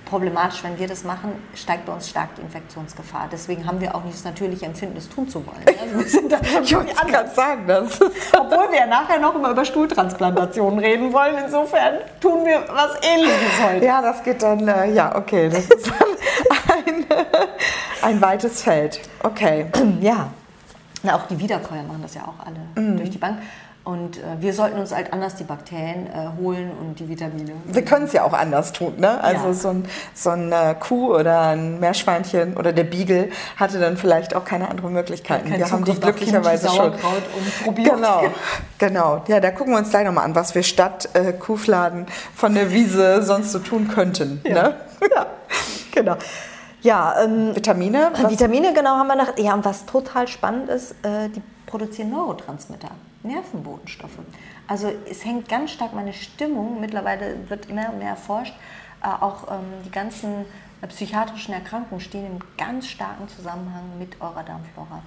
problematisch, wenn wir das machen, steigt bei uns stark die Infektionsgefahr. Deswegen haben wir auch nicht das natürliche Empfinden, das tun zu wollen. Also wir sind da ich wollte gerade sagen, das. *laughs* Obwohl wir ja nachher noch immer über Stuhltransplantationen reden wollen. Insofern tun wir was Ähnliches heute. Ja, das geht dann, äh, ja, okay. Das ist dann *laughs* ein, ein weites Feld. Okay. Ja. Na, auch die Wiederkäuer machen das ja auch alle mhm. durch die Bank. Und äh, wir sollten uns halt anders die Bakterien äh, holen und die Vitamine. Wir können es ja auch anders tun. Ne? Also ja. so ein, so ein äh, Kuh oder ein Meerschweinchen oder der Beagle hatte dann vielleicht auch keine andere Möglichkeiten. wir haben die glücklicherweise schon. probiert. Genau, genau. Ja, da gucken wir uns gleich nochmal an, was wir statt äh, Kuhfladen von der Wiese sonst so tun könnten. Ja, ne? *laughs* ja. genau. Ja, ähm, Vitamine? Was? Vitamine, genau, haben wir nach. Ja, und was total spannend ist, äh, die produzieren Neurotransmitter. Nervenbotenstoffe. Also es hängt ganz stark meine Stimmung, mittlerweile wird immer mehr erforscht, äh, auch ähm, die ganzen äh, psychiatrischen Erkrankungen stehen im ganz starken Zusammenhang mit eurer Darmflora.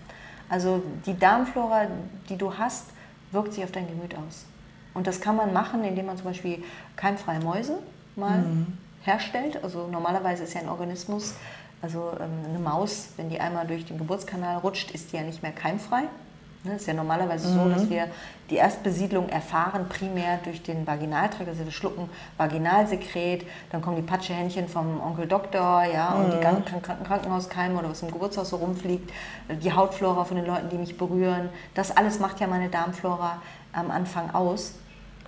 Also die Darmflora, die du hast, wirkt sich auf dein Gemüt aus. Und das kann man machen, indem man zum Beispiel keimfreie Mäuse mal mhm. herstellt. Also normalerweise ist ja ein Organismus, also ähm, eine Maus, wenn die einmal durch den Geburtskanal rutscht, ist die ja nicht mehr keimfrei. Es ne, ist ja normalerweise mhm. so, dass mhm. wir die Erstbesiedlung erfahren primär durch den Vaginaltrakt, also wir schlucken Vaginalsekret, dann kommen die Patschehändchen vom Onkel Doktor, ja, mhm. und die mhm. ganzen Krankenhauskeime oder was im Geburtshaus so rumfliegt, die Hautflora von den Leuten, die mich berühren, das alles macht ja meine Darmflora am Anfang aus.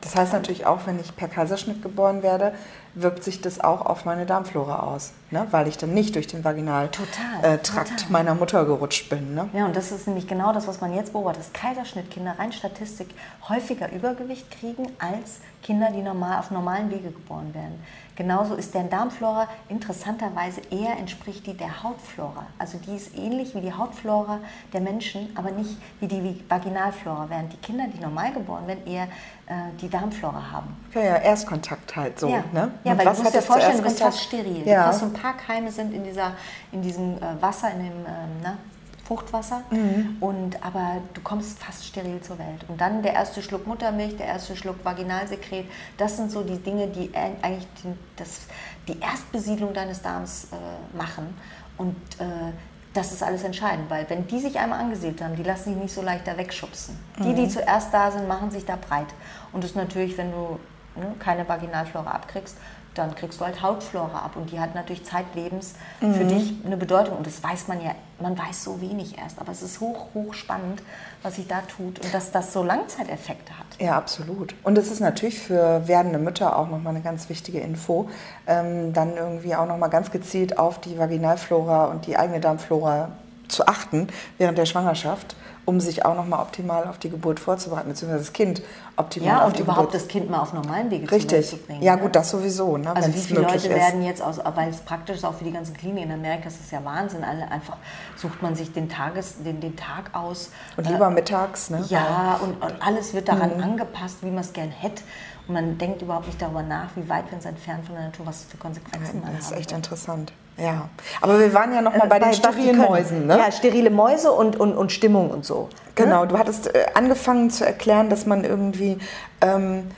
Das heißt natürlich auch, wenn ich per Kaiserschnitt geboren werde, wirkt sich das auch auf meine Darmflora aus, ne? weil ich dann nicht durch den Vaginaltrakt äh, meiner Mutter gerutscht bin. Ne? Ja, und das ist nämlich genau das, was man jetzt beobachtet, dass Kaiserschnittkinder rein Statistik häufiger Übergewicht kriegen als Kinder, die normal auf normalen Wege geboren werden. Genauso ist deren Darmflora interessanterweise eher entspricht die der Hautflora. Also die ist ähnlich wie die Hautflora der Menschen, aber nicht wie die Vaginalflora, während die Kinder, die normal geboren werden, eher äh, die Darmflora haben. Ja, ja, Erstkontakt halt so. Ja, ne? Ja weil du musst dir vorstellen, du bist fast steril. Ja. Du hast so ein paar Keime sind in, dieser, in diesem äh, Wasser, in dem ähm, na, Fruchtwasser. Mhm. Und, aber du kommst fast steril zur Welt. Und dann der erste Schluck Muttermilch, der erste Schluck Vaginalsekret, das sind so die Dinge, die eigentlich die, das, die Erstbesiedlung deines Darms äh, machen. Und äh, das ist alles entscheidend, weil wenn die sich einmal angesiedelt haben, die lassen sich nicht so leicht da wegschubsen. Mhm. Die, die mhm. zuerst da sind, machen sich da breit. Und das ist natürlich, wenn du ne, keine Vaginalflora abkriegst, dann kriegst du halt Hautflora ab und die hat natürlich zeitlebens mhm. für dich eine Bedeutung und das weiß man ja, man weiß so wenig erst, aber es ist hoch, hoch spannend, was sich da tut und dass das so Langzeiteffekte hat. Ja, absolut. Und es ist natürlich für werdende Mütter auch nochmal eine ganz wichtige Info, ähm, dann irgendwie auch nochmal ganz gezielt auf die Vaginalflora und die eigene Darmflora zu achten während der Schwangerschaft um sich auch nochmal optimal auf die Geburt vorzubereiten, beziehungsweise das Kind optimal ja, auf die überhaupt Geburt. das Kind mal auf normalen Wege Richtig. zu bringen. Ja, ne? gut, das sowieso. Ne, also wie viele Leute ist. werden jetzt, aus, weil es praktisch ist auch für die ganzen Kliniken in Amerika, das ist ja Wahnsinn, alle einfach sucht man sich den, Tages, den, den Tag aus. Und lieber äh, mittags, ne? Ja, und, und alles wird daran mhm. angepasst, wie man es gern hätte. Und man denkt überhaupt nicht darüber nach, wie weit wir uns entfernen von der Natur, was für Konsequenzen ja, man hat. Das ist echt interessant. Ja, aber wir waren ja noch mal äh, bei, bei den sterilen Mäusen. Ne? Ja, sterile Mäuse und, und, und Stimmung und so. Genau, ne? du hattest äh, angefangen zu erklären, dass man irgendwie ähm,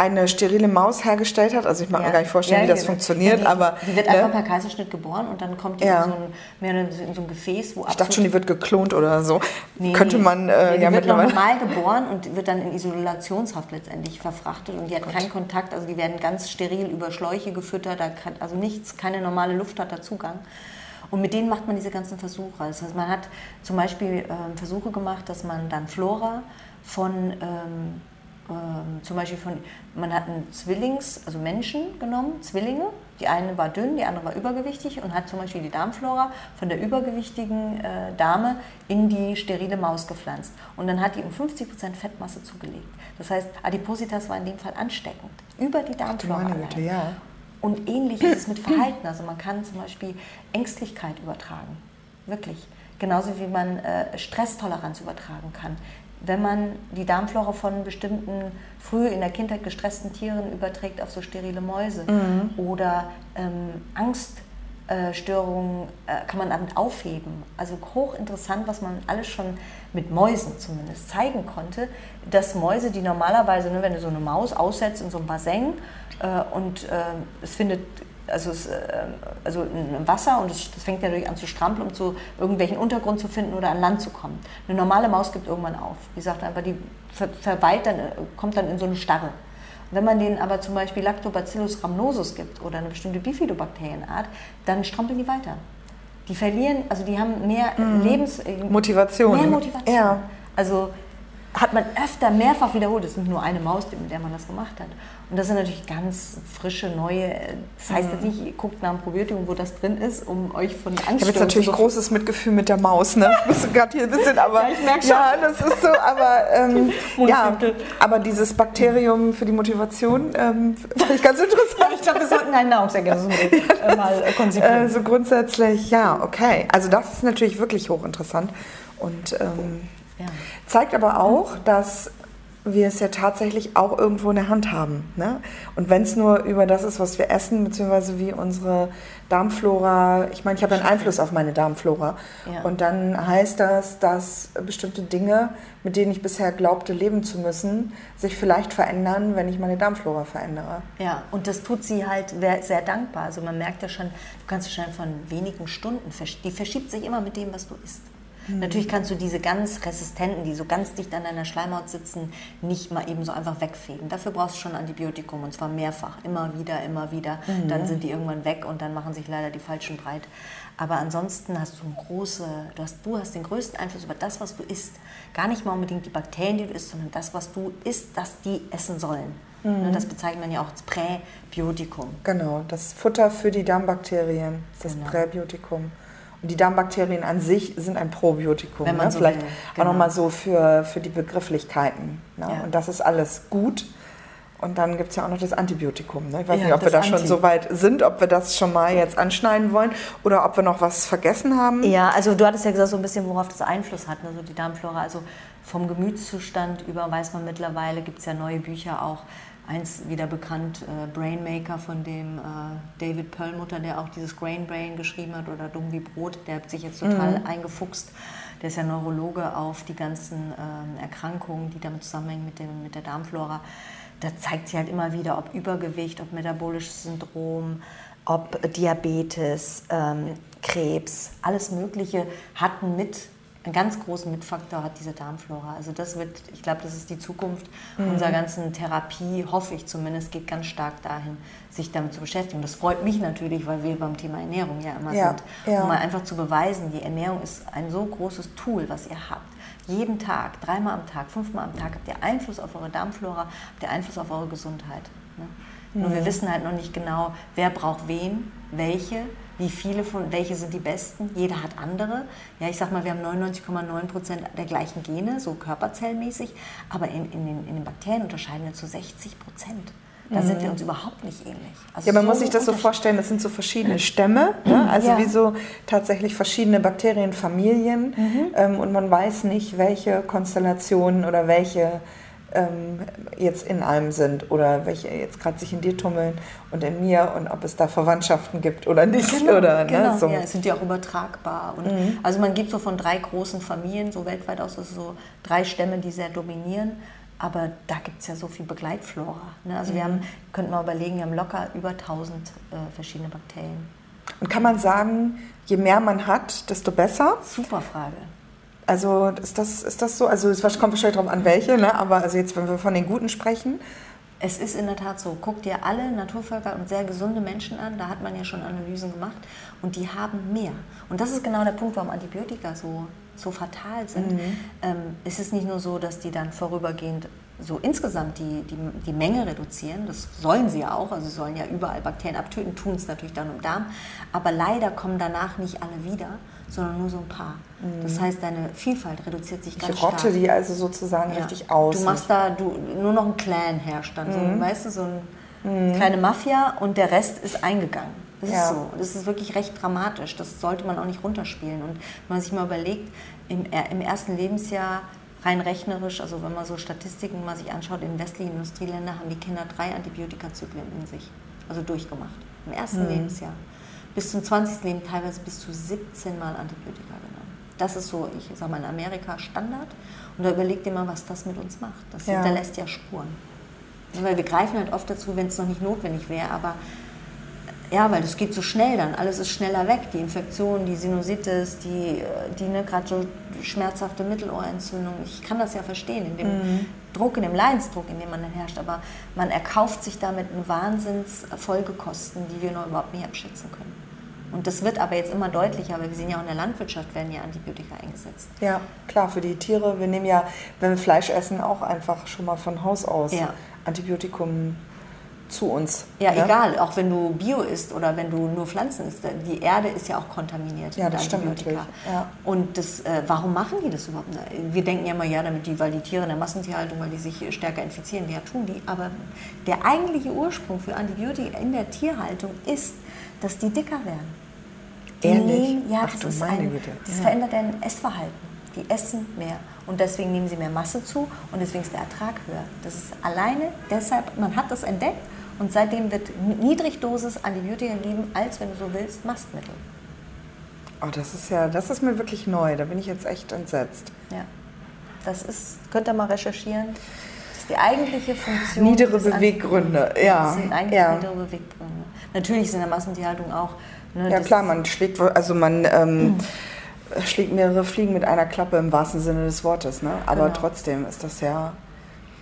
eine sterile Maus hergestellt hat. Also ich mag ja. mir gar nicht vorstellen, ja, wie das funktioniert. Die, aber, die wird ne? einfach per Kaiserschnitt geboren und dann kommt die ja. in, so ein, mehr in so ein Gefäß, wo Ich dachte schon, die wird geklont oder so. Nee, Könnte man äh, nee, ja wird normal geboren und wird dann in Isolationshaft letztendlich verfrachtet und die hat Gott. keinen Kontakt. Also die werden ganz steril über Schläuche gefüttert. Da kann, also nichts, keine normale Luft hat da Zugang. Und mit denen macht man diese ganzen Versuche. Das heißt, man hat zum Beispiel äh, Versuche gemacht, dass man dann Flora von ähm, ähm, zum Beispiel von, man hat einen Zwillings, also Menschen genommen, Zwillinge. Die eine war dünn, die andere war übergewichtig und hat zum Beispiel die Darmflora von der übergewichtigen äh, Dame in die sterile Maus gepflanzt. Und dann hat die um 50% Fettmasse zugelegt. Das heißt, Adipositas war in dem Fall ansteckend über die Darmflora. Bitte, ja. Und ähnlich ist es mit Verhalten. Also man kann zum Beispiel Ängstlichkeit übertragen. Wirklich. Genauso wie man äh, Stresstoleranz übertragen kann wenn man die Darmflora von bestimmten früh in der Kindheit gestressten Tieren überträgt auf so sterile Mäuse mhm. oder ähm, Angststörungen äh, kann man damit aufheben. Also hochinteressant, was man alles schon mit Mäusen zumindest zeigen konnte, dass Mäuse, die normalerweise, ne, wenn du so eine Maus aussetzt in so einem Bassin äh, und äh, es findet also, es, ähm, also im Wasser und es, das fängt dadurch an zu strampeln, um zu irgendwelchen Untergrund zu finden oder an Land zu kommen. Eine normale Maus gibt irgendwann auf. Die sagt einfach, die ver, verweilt dann, äh, kommt dann in so eine Starre. Wenn man denen aber zum Beispiel Lactobacillus rhamnosus gibt oder eine bestimmte Bifidobakterienart, dann strampeln die weiter. Die verlieren, also die haben mehr mhm. Lebens... Äh, Motivation. Mehr Motivation. Ja. Also hat man öfter mehrfach wiederholt. Es ist nicht nur eine Maus, mit der man das gemacht hat. Und das sind natürlich ganz frische, neue. Das heißt jetzt nicht, ihr guckt nach einem Probiotikum, wo das drin ist, um euch von Angst Ich habe jetzt natürlich großes Mitgefühl mit der Maus, ne? *laughs* Bist gerade hier ein bisschen, aber. ja, ich merke schon. Ja, das ist so, aber. Ähm, ja, aber dieses Bakterium für die Motivation ähm, finde ich ganz *laughs* interessant. ich glaube, wir sollten ein Nahrungsergänzungsmittel *laughs* äh, mal äh, konzipieren. Also grundsätzlich, ja, okay. Also das ist natürlich wirklich hochinteressant. Und. Ähm, ja. Zeigt aber auch, dass wir es ja tatsächlich auch irgendwo in der Hand haben. Ne? Und wenn es nur über das ist, was wir essen, beziehungsweise wie unsere Darmflora, ich meine, ich habe einen Einfluss auf meine Darmflora. Ja. Und dann heißt das, dass bestimmte Dinge, mit denen ich bisher glaubte, leben zu müssen, sich vielleicht verändern, wenn ich meine Darmflora verändere. Ja, und das tut sie halt sehr dankbar. Also man merkt ja schon, du kannst ja schon von wenigen Stunden, die verschiebt sich immer mit dem, was du isst. Mhm. Natürlich kannst du diese ganz resistenten, die so ganz dicht an deiner Schleimhaut sitzen, nicht mal eben so einfach wegfegen. Dafür brauchst du schon Antibiotikum und zwar mehrfach, immer wieder, immer wieder. Mhm. Dann sind die irgendwann weg und dann machen sich leider die falschen breit. Aber ansonsten hast du große, du hast, du hast den größten Einfluss über das, was du isst. Gar nicht mal unbedingt die Bakterien, die du isst, sondern das, was du isst, das die essen sollen. Mhm. Das bezeichnet man ja auch als Präbiotikum. Genau, das Futter für die Darmbakterien, das genau. Präbiotikum. Und die Darmbakterien an sich sind ein Probiotikum. Wenn man ne? so Vielleicht will. Genau. auch nochmal so für, für die Begrifflichkeiten. Ne? Ja. Und das ist alles gut. Und dann gibt es ja auch noch das Antibiotikum. Ne? Ich weiß ja, nicht, ob wir da schon so weit sind, ob wir das schon mal jetzt anschneiden wollen oder ob wir noch was vergessen haben. Ja, also du hattest ja gesagt, so ein bisschen, worauf das Einfluss hat, also die Darmflora. Also vom Gemütszustand über weiß man mittlerweile, gibt es ja neue Bücher auch, eins wieder bekannt, äh, Brainmaker von dem äh, David Perlmutter, der auch dieses Grain Brain geschrieben hat oder Dumm wie Brot, der hat sich jetzt total mhm. eingefuchst. Der ist ja Neurologe auf die ganzen äh, Erkrankungen, die damit zusammenhängen mit, dem, mit der Darmflora. Da zeigt sich halt immer wieder, ob Übergewicht, ob metabolisches Syndrom, ob Diabetes, ähm, Krebs, alles Mögliche hatten mit einen ganz großen Mitfaktor hat diese Darmflora. Also das wird, ich glaube, das ist die Zukunft mhm. unserer ganzen Therapie, hoffe ich zumindest, geht ganz stark dahin, sich damit zu beschäftigen. Das freut mich natürlich, weil wir beim Thema Ernährung ja immer ja, sind. Ja. Um mal einfach zu beweisen, die Ernährung ist ein so großes Tool, was ihr habt. Jeden Tag, dreimal am Tag, fünfmal am Tag habt ihr Einfluss auf eure Darmflora, habt ihr Einfluss auf eure Gesundheit. Ne? Mhm. Nur wir wissen halt noch nicht genau, wer braucht wen, welche wie viele von, welche sind die besten. Jeder hat andere. Ja, ich sag mal, wir haben 99,9 Prozent der gleichen Gene, so körperzellmäßig, aber in, in, den, in den Bakterien unterscheiden wir zu 60 Prozent. Da mhm. sind wir uns überhaupt nicht ähnlich. Also ja, man so muss sich das so vorstellen, das sind so verschiedene Stämme, ne? also ja. wie so tatsächlich verschiedene Bakterienfamilien mhm. ähm, und man weiß nicht, welche Konstellationen oder welche ähm, jetzt in einem sind oder welche jetzt gerade sich in dir tummeln und in mir und ob es da Verwandtschaften gibt oder nicht. Genau, oder, ne, genau. Ne, so. ja, sind die auch übertragbar. Und mhm. Also man gibt so von drei großen Familien, so weltweit aus, also so drei Stämme, die sehr dominieren. Aber da gibt es ja so viel Begleitflora. Ne? Also mhm. wir haben, könnten wir überlegen, wir haben locker über 1000 äh, verschiedene Bakterien. Und kann man sagen, je mehr man hat, desto besser? Super Frage. Also ist das, ist das so? Also es kommt wahrscheinlich darauf an, welche, ne? aber also jetzt, wenn wir von den Guten sprechen. Es ist in der Tat so. Guck dir alle Naturvölker und sehr gesunde Menschen an. Da hat man ja schon Analysen gemacht. Und die haben mehr. Und das ist genau der Punkt, warum Antibiotika so, so fatal sind. Mhm. Ähm, es ist nicht nur so, dass die dann vorübergehend so insgesamt die, die, die Menge reduzieren. Das sollen sie ja auch. Also sie sollen ja überall Bakterien abtöten, tun es natürlich dann im Darm. Aber leider kommen danach nicht alle wieder sondern nur so ein paar. Mhm. Das heißt, deine Vielfalt reduziert sich ganz ich rotte stark. die also sozusagen ja. richtig aus. Du machst da du, nur noch einen Clan herrscht dann. Mhm. So, weißt du, so eine mhm. kleine Mafia und der Rest ist eingegangen. Das ja. ist so. Das ist wirklich recht dramatisch. Das sollte man auch nicht runterspielen. Und wenn man sich mal überlegt, im, im ersten Lebensjahr rein rechnerisch, also wenn man so Statistiken mal sich anschaut, in westlichen Industrieländern haben die Kinder drei Antibiotikazyklen in sich, also durchgemacht. Im ersten mhm. Lebensjahr bis zum 20. Leben teilweise bis zu 17 Mal Antibiotika genommen. Das ist so, ich sage mal, in Amerika Standard. Und da überlegt ihr mal, was das mit uns macht. Das ja. hinterlässt ja Spuren. Weil wir greifen halt oft dazu, wenn es noch nicht notwendig wäre, aber ja, weil das geht so schnell dann, alles ist schneller weg. Die Infektion, die Sinusitis, die, die ne, gerade so schmerzhafte Mittelohrentzündung. Ich kann das ja verstehen, in dem mhm. Druck, in dem Leidensdruck, in dem man dann herrscht. Aber man erkauft sich damit einen Wahnsinns Folgekosten, die wir noch überhaupt nicht abschätzen können. Und das wird aber jetzt immer deutlicher, weil wir sehen ja auch in der Landwirtschaft werden ja Antibiotika eingesetzt. Ja, klar, für die Tiere. Wir nehmen ja, wenn wir Fleisch essen, auch einfach schon mal von Haus aus ja. Antibiotikum zu uns. Ja, ja, egal, auch wenn du Bio isst oder wenn du nur Pflanzen isst, die Erde ist ja auch kontaminiert ja, mit das Antibiotika. Ja. Und das, äh, warum machen die das überhaupt? Wir denken ja immer, ja, damit die, weil die Tiere in der Massentierhaltung, weil die sich stärker infizieren, ja tun die. Aber der eigentliche Ursprung für Antibiotika in der Tierhaltung ist, dass die dicker werden. Die Ehrlich? Nehmen, ja, Ach, das, ist ein, das ja. verändert dein Essverhalten. Die essen mehr und deswegen nehmen sie mehr Masse zu und deswegen ist der Ertrag höher. Das ist alleine deshalb, man hat das entdeckt und seitdem wird Niedrigdosis Antibiotika gegeben, als wenn du so willst, Mastmittel. Oh, das ist ja, das ist mir wirklich neu. Da bin ich jetzt echt entsetzt. Ja. Das ist, könnt ihr mal recherchieren. Die eigentliche Funktion. Niedere Beweggründe, ja. Das sind eigentlich ja. niedere Beweggründe. Natürlich ist in der Massentierhaltung auch. Ne, ja klar, man schlägt, also man ähm, mhm. schlägt mehrere Fliegen mit einer Klappe im wahrsten Sinne des Wortes. Ne? Aber genau. trotzdem ist das ja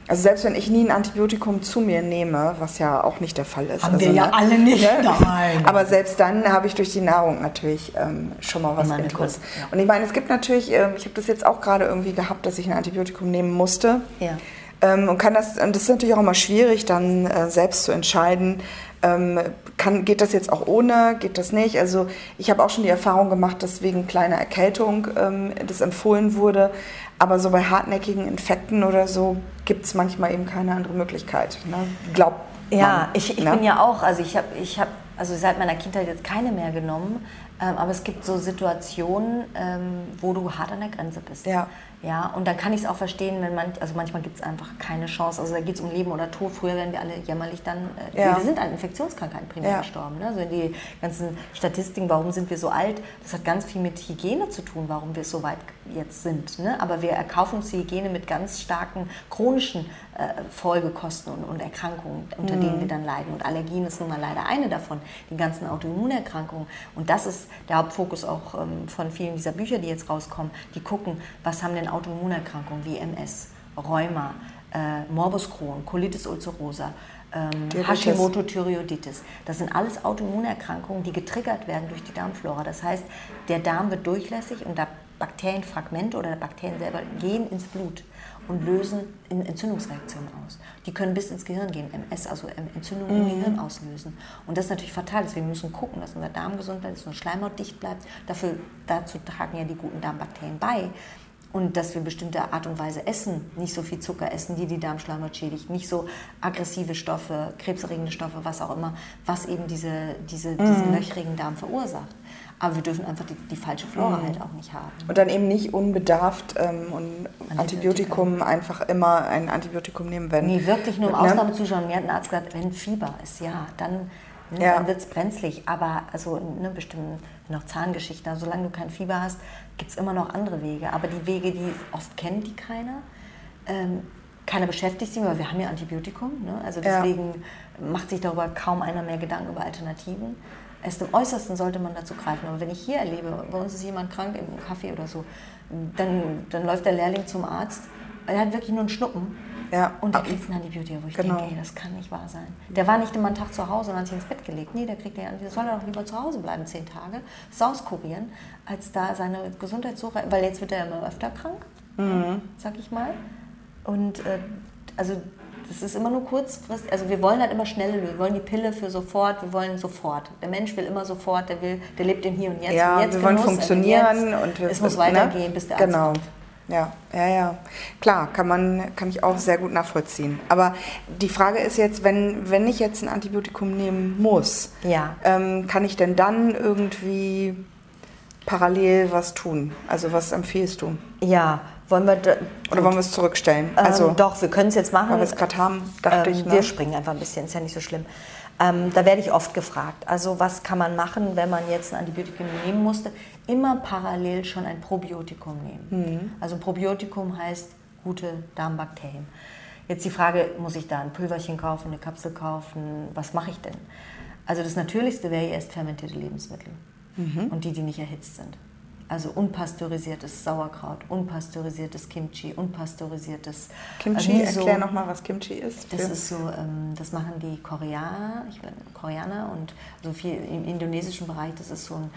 also selbst wenn ich nie ein Antibiotikum zu mir nehme, was ja auch nicht der Fall ist. Haben also, wir ja ne? alle nicht. Ne? Nein. Aber selbst dann habe ich durch die Nahrung natürlich ähm, schon mal was Intus. Ja. Und ich meine, es gibt natürlich, äh, ich habe das jetzt auch gerade irgendwie gehabt, dass ich ein Antibiotikum nehmen musste. Ja. Ähm, und kann das, und das ist natürlich auch immer schwierig, dann äh, selbst zu entscheiden, ähm, kann, geht das jetzt auch ohne, geht das nicht? Also ich habe auch schon die Erfahrung gemacht, dass wegen kleiner Erkältung ähm, das empfohlen wurde. Aber so bei hartnäckigen Infekten oder so gibt es manchmal eben keine andere Möglichkeit. Ne? Glaubt ja, ich, ich ne? bin ja auch, also ich habe ich hab, also seit meiner Kindheit jetzt keine mehr genommen. Ähm, aber es gibt so Situationen, ähm, wo du hart an der Grenze bist. Ja. Ja, und dann kann ich es auch verstehen, wenn man, also manchmal gibt es einfach keine Chance. Also da geht es um Leben oder Tod. Früher wären wir alle jämmerlich dann, äh, Ja. wir sind an Infektionskrankheiten primär Ja. gestorben. Ne? Also die ganzen Statistiken, warum sind wir so alt, das hat ganz viel mit Hygiene zu tun, warum wir so weit jetzt sind. Ne? Aber wir erkaufen uns die Hygiene mit ganz starken chronischen äh, Folgekosten und, und Erkrankungen, unter Mhm. denen wir dann leiden. Und Allergien ist nun mal leider eine davon, die ganzen Autoimmunerkrankungen. Und das ist der Hauptfokus auch ähm, von vielen dieser Bücher, die jetzt rauskommen. Die gucken, was haben denn Autoimmunerkrankungen wie MS, Rheuma, äh, Morbus Crohn, Colitis ulcerosa, ähm, Diabetes. Hashimoto Thyreoiditis. Das sind alles Autoimmunerkrankungen, die getriggert werden durch die Darmflora. Das heißt, der Darm wird durchlässig und da Bakterienfragmente oder Bakterien selber gehen ins Blut und lösen Entzündungsreaktionen aus. Die können bis ins Gehirn gehen, MS, also Entzündungen im Gehirn auslösen. Und das ist natürlich fatal. Deswegen müssen wir müssen gucken, dass unser Darm gesund bleibt, dass unsere Schleimhaut dicht bleibt. Dafür, dazu tragen ja die guten Darmbakterien bei. Und dass wir bestimmte Art und Weise essen, nicht so viel Zucker essen, die die Darmschleimhaut schädigt, nicht so aggressive Stoffe, krebserregende Stoffe, was auch immer, was eben diese, diese, diesen löchrigen Darm verursacht. Aber wir dürfen einfach die, die falsche Flora halt auch nicht haben. Und dann eben nicht unbedarft ähm, und Antibiotikum einfach immer ein Antibiotikum nehmen, wenn. Nee, wirklich nur im ne? Ausnahmezustand. Mir hat ein Arzt gesagt, wenn Fieber ist, ja, dann, ne, Ja. dann wird es brenzlig. Aber also ne, bestimmt noch Zahngeschichten, also solange du kein Fieber hast, gibt es immer noch andere Wege. Aber die Wege, die oft kennt die keiner. Ähm, keiner beschäftigt sich, weil wir haben ja Antibiotikum. Ne? Also Ja. deswegen macht sich darüber kaum einer mehr Gedanken über Alternativen. Erst im Äußersten sollte man dazu greifen. Aber wenn ich hier erlebe, bei uns ist jemand krank im Kaffee oder so, dann, dann läuft der Lehrling zum Arzt. Er hat wirklich nur einen Schnuppen. Ja. Und der kriegt ein Antibiotikum, wo ich Genau. denke, ey, das kann nicht wahr sein. Der war nicht immer einen Tag zu Hause und hat sich ins Bett gelegt. Nee, der kriegt ja, der soll er doch lieber zu Hause bleiben, zehn Tage, das auskurieren, als da seine Gesundheit so rein, weil jetzt wird er immer öfter krank, Mhm. sag ich mal. Und äh, also das ist immer nur kurzfristig, also wir wollen halt immer schnelle Lösungen, wir wollen die Pille für sofort, wir wollen sofort. Der Mensch will immer sofort, der will, der lebt im Hier und Jetzt. Ja, und jetzt wir wollen Genuss, funktionieren jetzt, und wir, es muss ne? weitergehen, bis der Arzt Genau. kommt. Ja, ja, ja. Klar, kann man, kann ich auch sehr gut nachvollziehen. Aber die Frage ist jetzt, wenn, wenn ich jetzt ein Antibiotikum nehmen muss, Ja. ähm, kann ich denn dann irgendwie parallel was tun? Also was empfiehlst du? Ja, wollen wir Oder wollen wir es zurückstellen? Also, ähm, doch, wir können es jetzt machen. weil wir es gerade haben, dachte Ähm, ich. Ne? Wir springen einfach ein bisschen, ist ja nicht so schlimm. Ähm, da werde ich oft gefragt, also was kann man machen, wenn man jetzt ein Antibiotikum nehmen musste? Immer parallel schon ein Probiotikum nehmen. Mhm. Also Probiotikum heißt gute Darmbakterien. Jetzt die Frage, muss ich da ein Pulverchen kaufen, eine Kapsel kaufen, was mache ich denn? Also das Natürlichste wäre erst fermentierte Lebensmittel Mhm. und die, die nicht erhitzt sind. Also unpasteurisiertes Sauerkraut, unpasteurisiertes Kimchi, unpasteurisiertes Kimchi, äh, Miso. erklär nochmal, was Kimchi ist. Das ist so, ähm, das machen die Koreaner, ich bin Koreaner und so viel im indonesischen Bereich, das ist so ein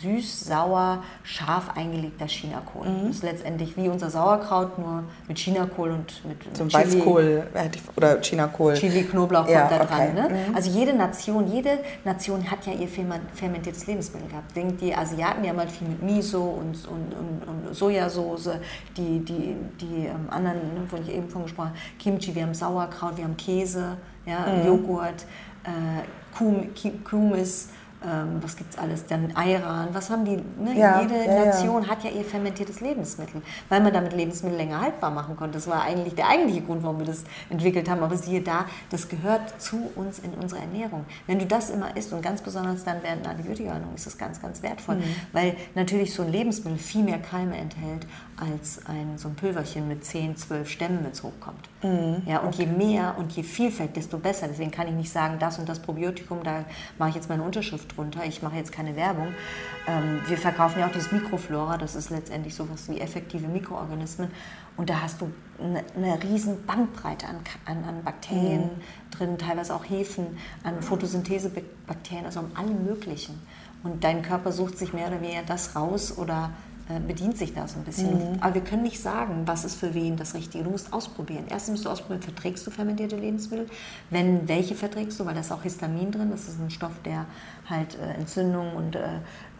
süß, sauer, scharf eingelegter Chinakohl. Mhm. Das ist letztendlich wie unser Sauerkraut, nur mit Chinakohl und mit so ein Chili. Weißkohl ich- oder Chinakohl. Chili, Knoblauch Ja, kommt da okay. Mhm. dran. Ne? Also jede Nation, jede Nation hat ja ihr fermentiertes Lebensmittel gehabt. Denkt die Asiaten, die haben halt viel mit Miso und, und, und, und Sojasauce, die, die, die ähm, anderen, ne, von ich eben von gesprochen habe, Kimchi, wir haben Sauerkraut, wir haben Käse, ja, Mhm. Joghurt, äh, Kum, Kumis, ähm, was gibt's alles, dann Ayran, was haben die, ne? Ja, jede ja, ja. Nation hat ja ihr fermentiertes Lebensmittel, weil man damit Lebensmittel länger haltbar machen konnte. Das war eigentlich der eigentliche Grund, warum wir das entwickelt haben. Aber siehe da, das gehört zu uns in unsere Ernährung. Wenn du das immer isst und ganz besonders dann während einer Antibiotikaernährung ist das ganz, ganz wertvoll, weil natürlich so ein Lebensmittel viel mehr Keime enthält als ein, so ein Pülverchen mit 10, 12 Stämmen, wenn es hochkommt. Ja, und je mehr und je Vielfalt, desto besser. Deswegen kann ich nicht sagen, das und das Probiotikum, da mache ich jetzt meine Unterschrift drunter. Ich mache jetzt keine Werbung. Ähm, wir verkaufen ja auch dieses Mikroflora, das ist letztendlich sowas wie effektive Mikroorganismen. Und da hast du eine, eine riesen Bandbreite an, an, an Bakterien drin, teilweise auch Hefen, an Photosynthesebakterien, also an allem Möglichen. Und dein Körper sucht sich mehr oder weniger das raus oder bedient sich da so ein bisschen. Aber wir können nicht sagen, was ist für wen das Richtige. Du musst ausprobieren. Erstens musst du ausprobieren, verträgst du fermentierte Lebensmittel? Wenn, welche verträgst du? Weil da ist auch Histamin drin. Das ist ein Stoff, der halt äh, Entzündungen und äh,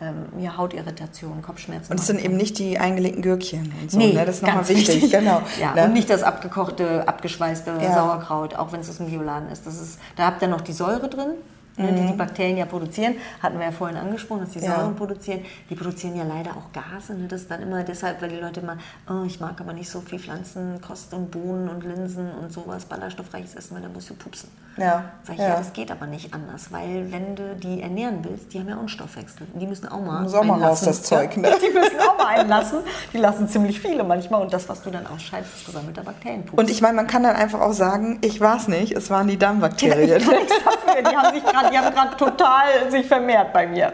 ähm, ja, Hautirritationen, Kopfschmerzen Und es sind eben nicht die eingelegten Gürkchen und so. Nee, ne? Das ist nochmal ganz wichtig. Genau. *laughs* Ja, ne? und nicht das abgekochte, abgeschweißte Ja. Sauerkraut, auch wenn es aus dem Bioladen ist. Das ist. Da habt ihr noch die Säure drin, ne, die die Bakterien ja produzieren. Hatten wir ja vorhin angesprochen, dass die Ja. Säuren produzieren. Die produzieren ja leider auch Gase. Ne? Das ist dann immer deshalb, weil die Leute immer, oh, ich mag aber nicht so viel Pflanzenkost und Bohnen und Linsen und sowas, ballaststoffreiches Essen, weil dann musst du pupsen. Ja, Sag ich, ja. ja. das geht aber nicht anders, weil wenn du die ernähren willst, die haben ja auch einen Stoffwechsel. Und die müssen auch mal auch mal raus, das Zeug, ne? *laughs* Die müssen mal einlassen. Die lassen ziemlich viele manchmal. Und das, was du dann ausscheidest, ist gesammelter Bakterienpups. Und ich meine, man kann dann einfach auch sagen, ich war es nicht, es waren die Darmbakterien. *laughs* Ich kann nichts dafür. Die haben sich gerade total sich vermehrt bei mir.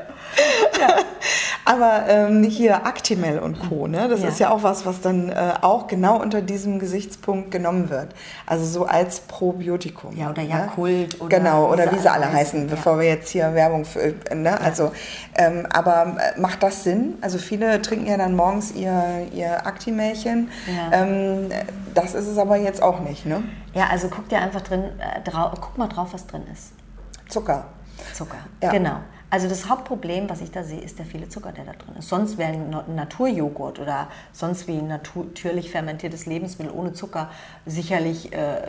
Aber ähm, hier Actimel und Co., ne? das Ja. ist ja auch was, was dann äh, auch genau unter diesem Gesichtspunkt genommen wird. Also so als Probiotikum. Ja, oder ne? Yakult oder Genau, oder wie sie alle heißen, heißen, ja. bevor wir jetzt hier Werbung für, äh, ne? Also, ähm, aber äh, macht das Sinn? Also viele trinken ja dann morgens ihr, ihr Actimelchen. Ja. Ähm, das ist es aber jetzt auch nicht, ne? Ja, also guck dir einfach drin, äh, guck mal drauf, was drin ist. Zucker. Zucker. Ja. Genau. Also das Hauptproblem, was ich da sehe, ist der viele Zucker, der da drin ist. Sonst wäre ein Naturjoghurt oder sonst wie ein natürlich fermentiertes Lebensmittel ohne Zucker sicherlich äh,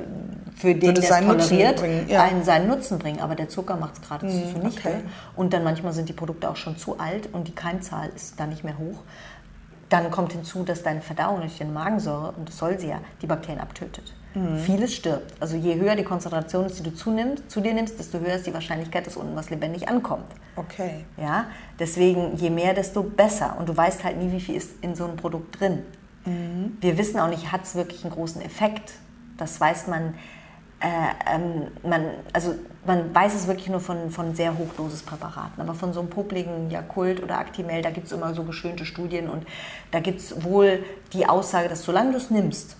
für den, der es seinen Nutzen toleriert, bringen, ja. einen seinen Nutzen bringen. Aber der Zucker macht es gerade Mhm, zunichte. okay. Und dann manchmal sind die Produkte auch schon zu alt und die Keimzahl ist da nicht mehr hoch. Dann kommt hinzu, dass deine Verdauung durch die Magensäure, und das soll sie ja, die Bakterien abtötet. Mhm. Vieles stirbt. Also je höher die Konzentration ist, die du zunimmst, zu dir nimmst, desto höher ist die Wahrscheinlichkeit, dass unten was lebendig ankommt. Okay. Ja? Deswegen, je mehr, desto besser. Und du weißt halt nie, wie viel ist in so einem Produkt drin. Mhm. Wir wissen auch nicht, hat es wirklich einen großen Effekt. Das weiß man, äh, ähm, man, also man weiß es wirklich nur von, von sehr Hochdosispräparaten. Aber von so einem popligen Yakult oder Actimel, da gibt es immer so geschönte Studien und da gibt es wohl die Aussage, dass solange du es nimmst,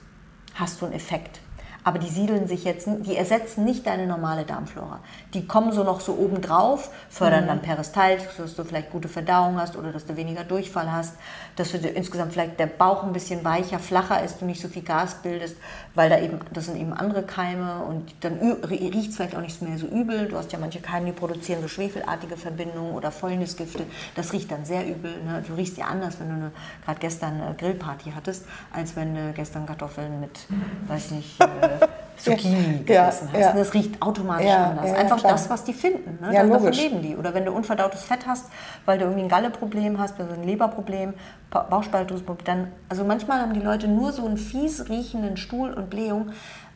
hast du einen Effekt. Aber die siedeln sich jetzt, die ersetzen nicht deine normale Darmflora. Die kommen so noch so oben drauf, fördern dann Peristaltik, dass du vielleicht gute Verdauung hast oder dass du weniger Durchfall hast, dass du dir insgesamt vielleicht der Bauch ein bisschen weicher, flacher ist, du nicht so viel Gas bildest, weil da eben, das sind eben andere Keime und dann riecht es vielleicht auch nicht mehr so übel. Du hast ja manche Keime, die produzieren so schwefelartige Verbindungen oder Fäulnisgifte. Das riecht dann sehr übel. Ne? Du riechst ja anders, wenn du gerade gestern eine Grillparty hattest, als wenn du gestern Kartoffeln mit, weiß nicht, äh, Zucchini Ja, gegessen hast. ja. Das riecht automatisch Ja, anders. Einfach das, was die finden. Ne? Ja, Da- Davon leben die. Oder wenn du unverdautes Fett hast, weil du irgendwie ein Galleproblem hast, also ein Leberproblem, Ba- Bauchspeicheldrüsenproblem, dann, also manchmal haben die Leute nur so einen fies riechenden Stuhl und Blähung,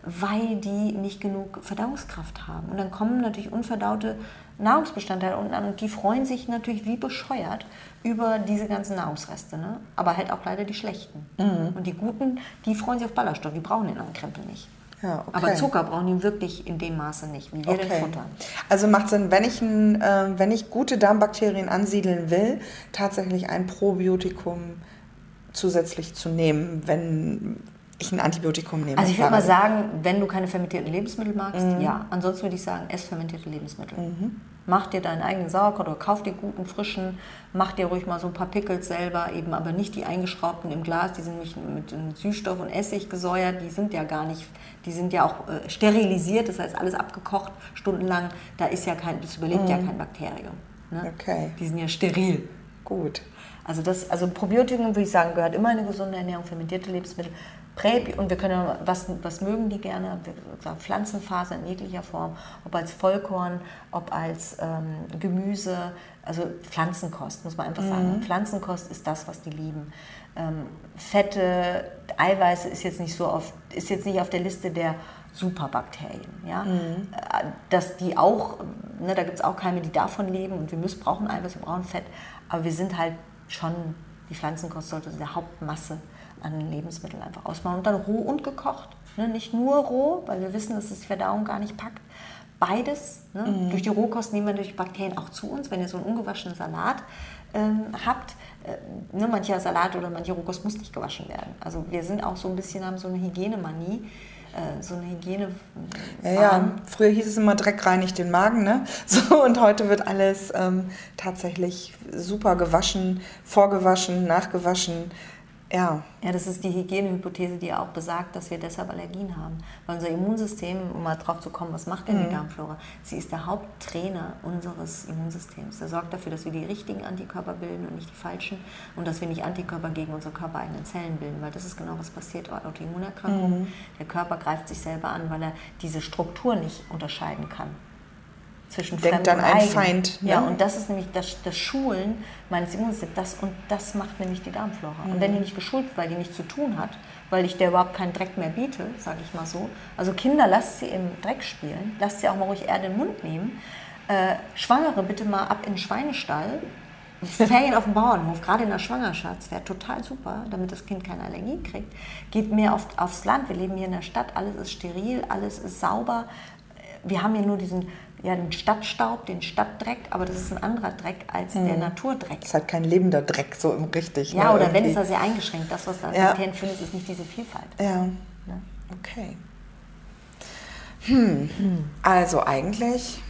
weil die nicht genug Verdauungskraft haben. Und dann kommen natürlich unverdaute Nahrungsbestandteile unten an und die freuen sich natürlich wie bescheuert über diese ganzen Nahrungsreste. Ne? Aber halt auch leider die schlechten. Mhm. Und die guten, die freuen sich auf Ballaststoff, die brauchen den anderen Krempel nicht. Ja, okay. Aber Zucker brauchen die wirklich in dem Maße nicht, wie wir den futtern. Also macht Sinn, wenn ich, ein, äh, wenn ich gute Darmbakterien ansiedeln will, tatsächlich ein Probiotikum zusätzlich zu nehmen, wenn ich ein Antibiotikum nehme. Also ich würde mal sagen, wenn du keine fermentierten Lebensmittel magst, ja. Ansonsten würde ich sagen, ess fermentierte Lebensmittel. Mach dir deinen eigenen Sauerkraut oder kauf dir guten, frischen, mach dir ruhig mal so ein paar Pickles selber, eben aber nicht die eingeschraubten im Glas, die sind nämlich mit Süßstoff und Essig gesäuert, die sind ja gar nicht, die sind ja auch äh, sterilisiert, das heißt alles abgekocht, stundenlang, da ist ja kein, das überlebt ja kein Bakterium. Ne? Okay. Die sind ja steril. Gut. Also, das, also Probiotikum würde ich sagen, gehört immer in eine gesunde Ernährung, fermentierte Lebensmittel. Prä und wir können, was, was mögen die gerne? Pflanzenfasern in jeglicher Form, ob als Vollkorn, ob als ähm, Gemüse, also Pflanzenkost, muss man einfach sagen. Pflanzenkost ist das, was die lieben. Ähm, Fette, Eiweiße ist jetzt nicht so auf, ist jetzt nicht auf der Liste der Superbakterien. Ja? Äh, Dass die auch, ne, da gibt es auch Keime, die davon leben und wir müssen, brauchen Eiweiß, wir brauchen Fett, aber wir sind halt schon, die Pflanzenkost sollte so der Hauptmasse an Lebensmitteln einfach ausmachen. Und dann roh und gekocht. Ne? Nicht nur roh, weil wir wissen, dass es die Verdauung gar nicht packt. Beides. Ne? Durch die Rohkost nehmen wir natürlich Bakterien auch zu uns. Wenn ihr so einen ungewaschenen Salat ähm, habt, äh, ne, mancher Salat oder manche Rohkost muss nicht gewaschen werden. Also wir sind auch so ein bisschen, haben so eine Hygienemanie, äh, so eine Hygiene. Ja, ja, früher hieß es immer, Dreck reinigt den Magen, ne? *laughs* So, und heute wird alles ähm, tatsächlich super gewaschen, vorgewaschen, nachgewaschen. Ja, Ja, das ist die Hygienehypothese, die auch besagt, dass wir deshalb Allergien haben. Weil unser Immunsystem, um mal drauf zu kommen, was macht denn die Darmflora? Sie ist der Haupttrainer unseres Immunsystems. Der sorgt dafür, dass wir die richtigen Antikörper bilden und nicht die falschen und dass wir nicht Antikörper gegen unsere körpereigenen Zellen bilden, weil das ist genau, was passiert Autoimmunerkrankungen. Der Körper greift sich selber an, weil er diese Struktur nicht unterscheiden kann. Zwischen Denkt Fremd dann und ein Eigen. Feind, ne? Ja, und das ist nämlich das, das Schulen meines Immunsystems. Das, und das macht nämlich die Darmflora. Und wenn die nicht geschult wird, weil die nichts zu tun hat, weil ich der überhaupt keinen Dreck mehr biete, sage ich mal so. Also Kinder, lasst sie im Dreck spielen, lasst sie auch mal ruhig Erde in den Mund nehmen. Äh, Schwangere bitte mal ab in den Schweinestall. Ferien auf dem Bauernhof, gerade in der Schwangerschaft, wäre total super, damit das Kind keine Allergie kriegt. Geht mehr auf, aufs Land. Wir leben hier in der Stadt, alles ist steril, alles ist sauber. Wir haben hier nur diesen ja, den Stadtstaub, den Stadtdreck, aber das ist ein anderer Dreck als der Naturdreck. ist halt kein lebender Dreck, so im richtig. Ja, ne, oder wenn irgendwie. ist er sehr eingeschränkt. Das, was da Ja. Bakterien findest, ist nicht diese Vielfalt. Ja, Ne? okay. Hm. Also eigentlich,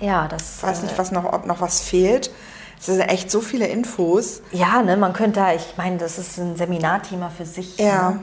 Ja, das. ich weiß äh, nicht, was noch, ob noch was fehlt. Es sind echt so viele Infos. Ja, ne, man könnte, ich meine, das ist ein Seminarthema für sich. Ja. Ne?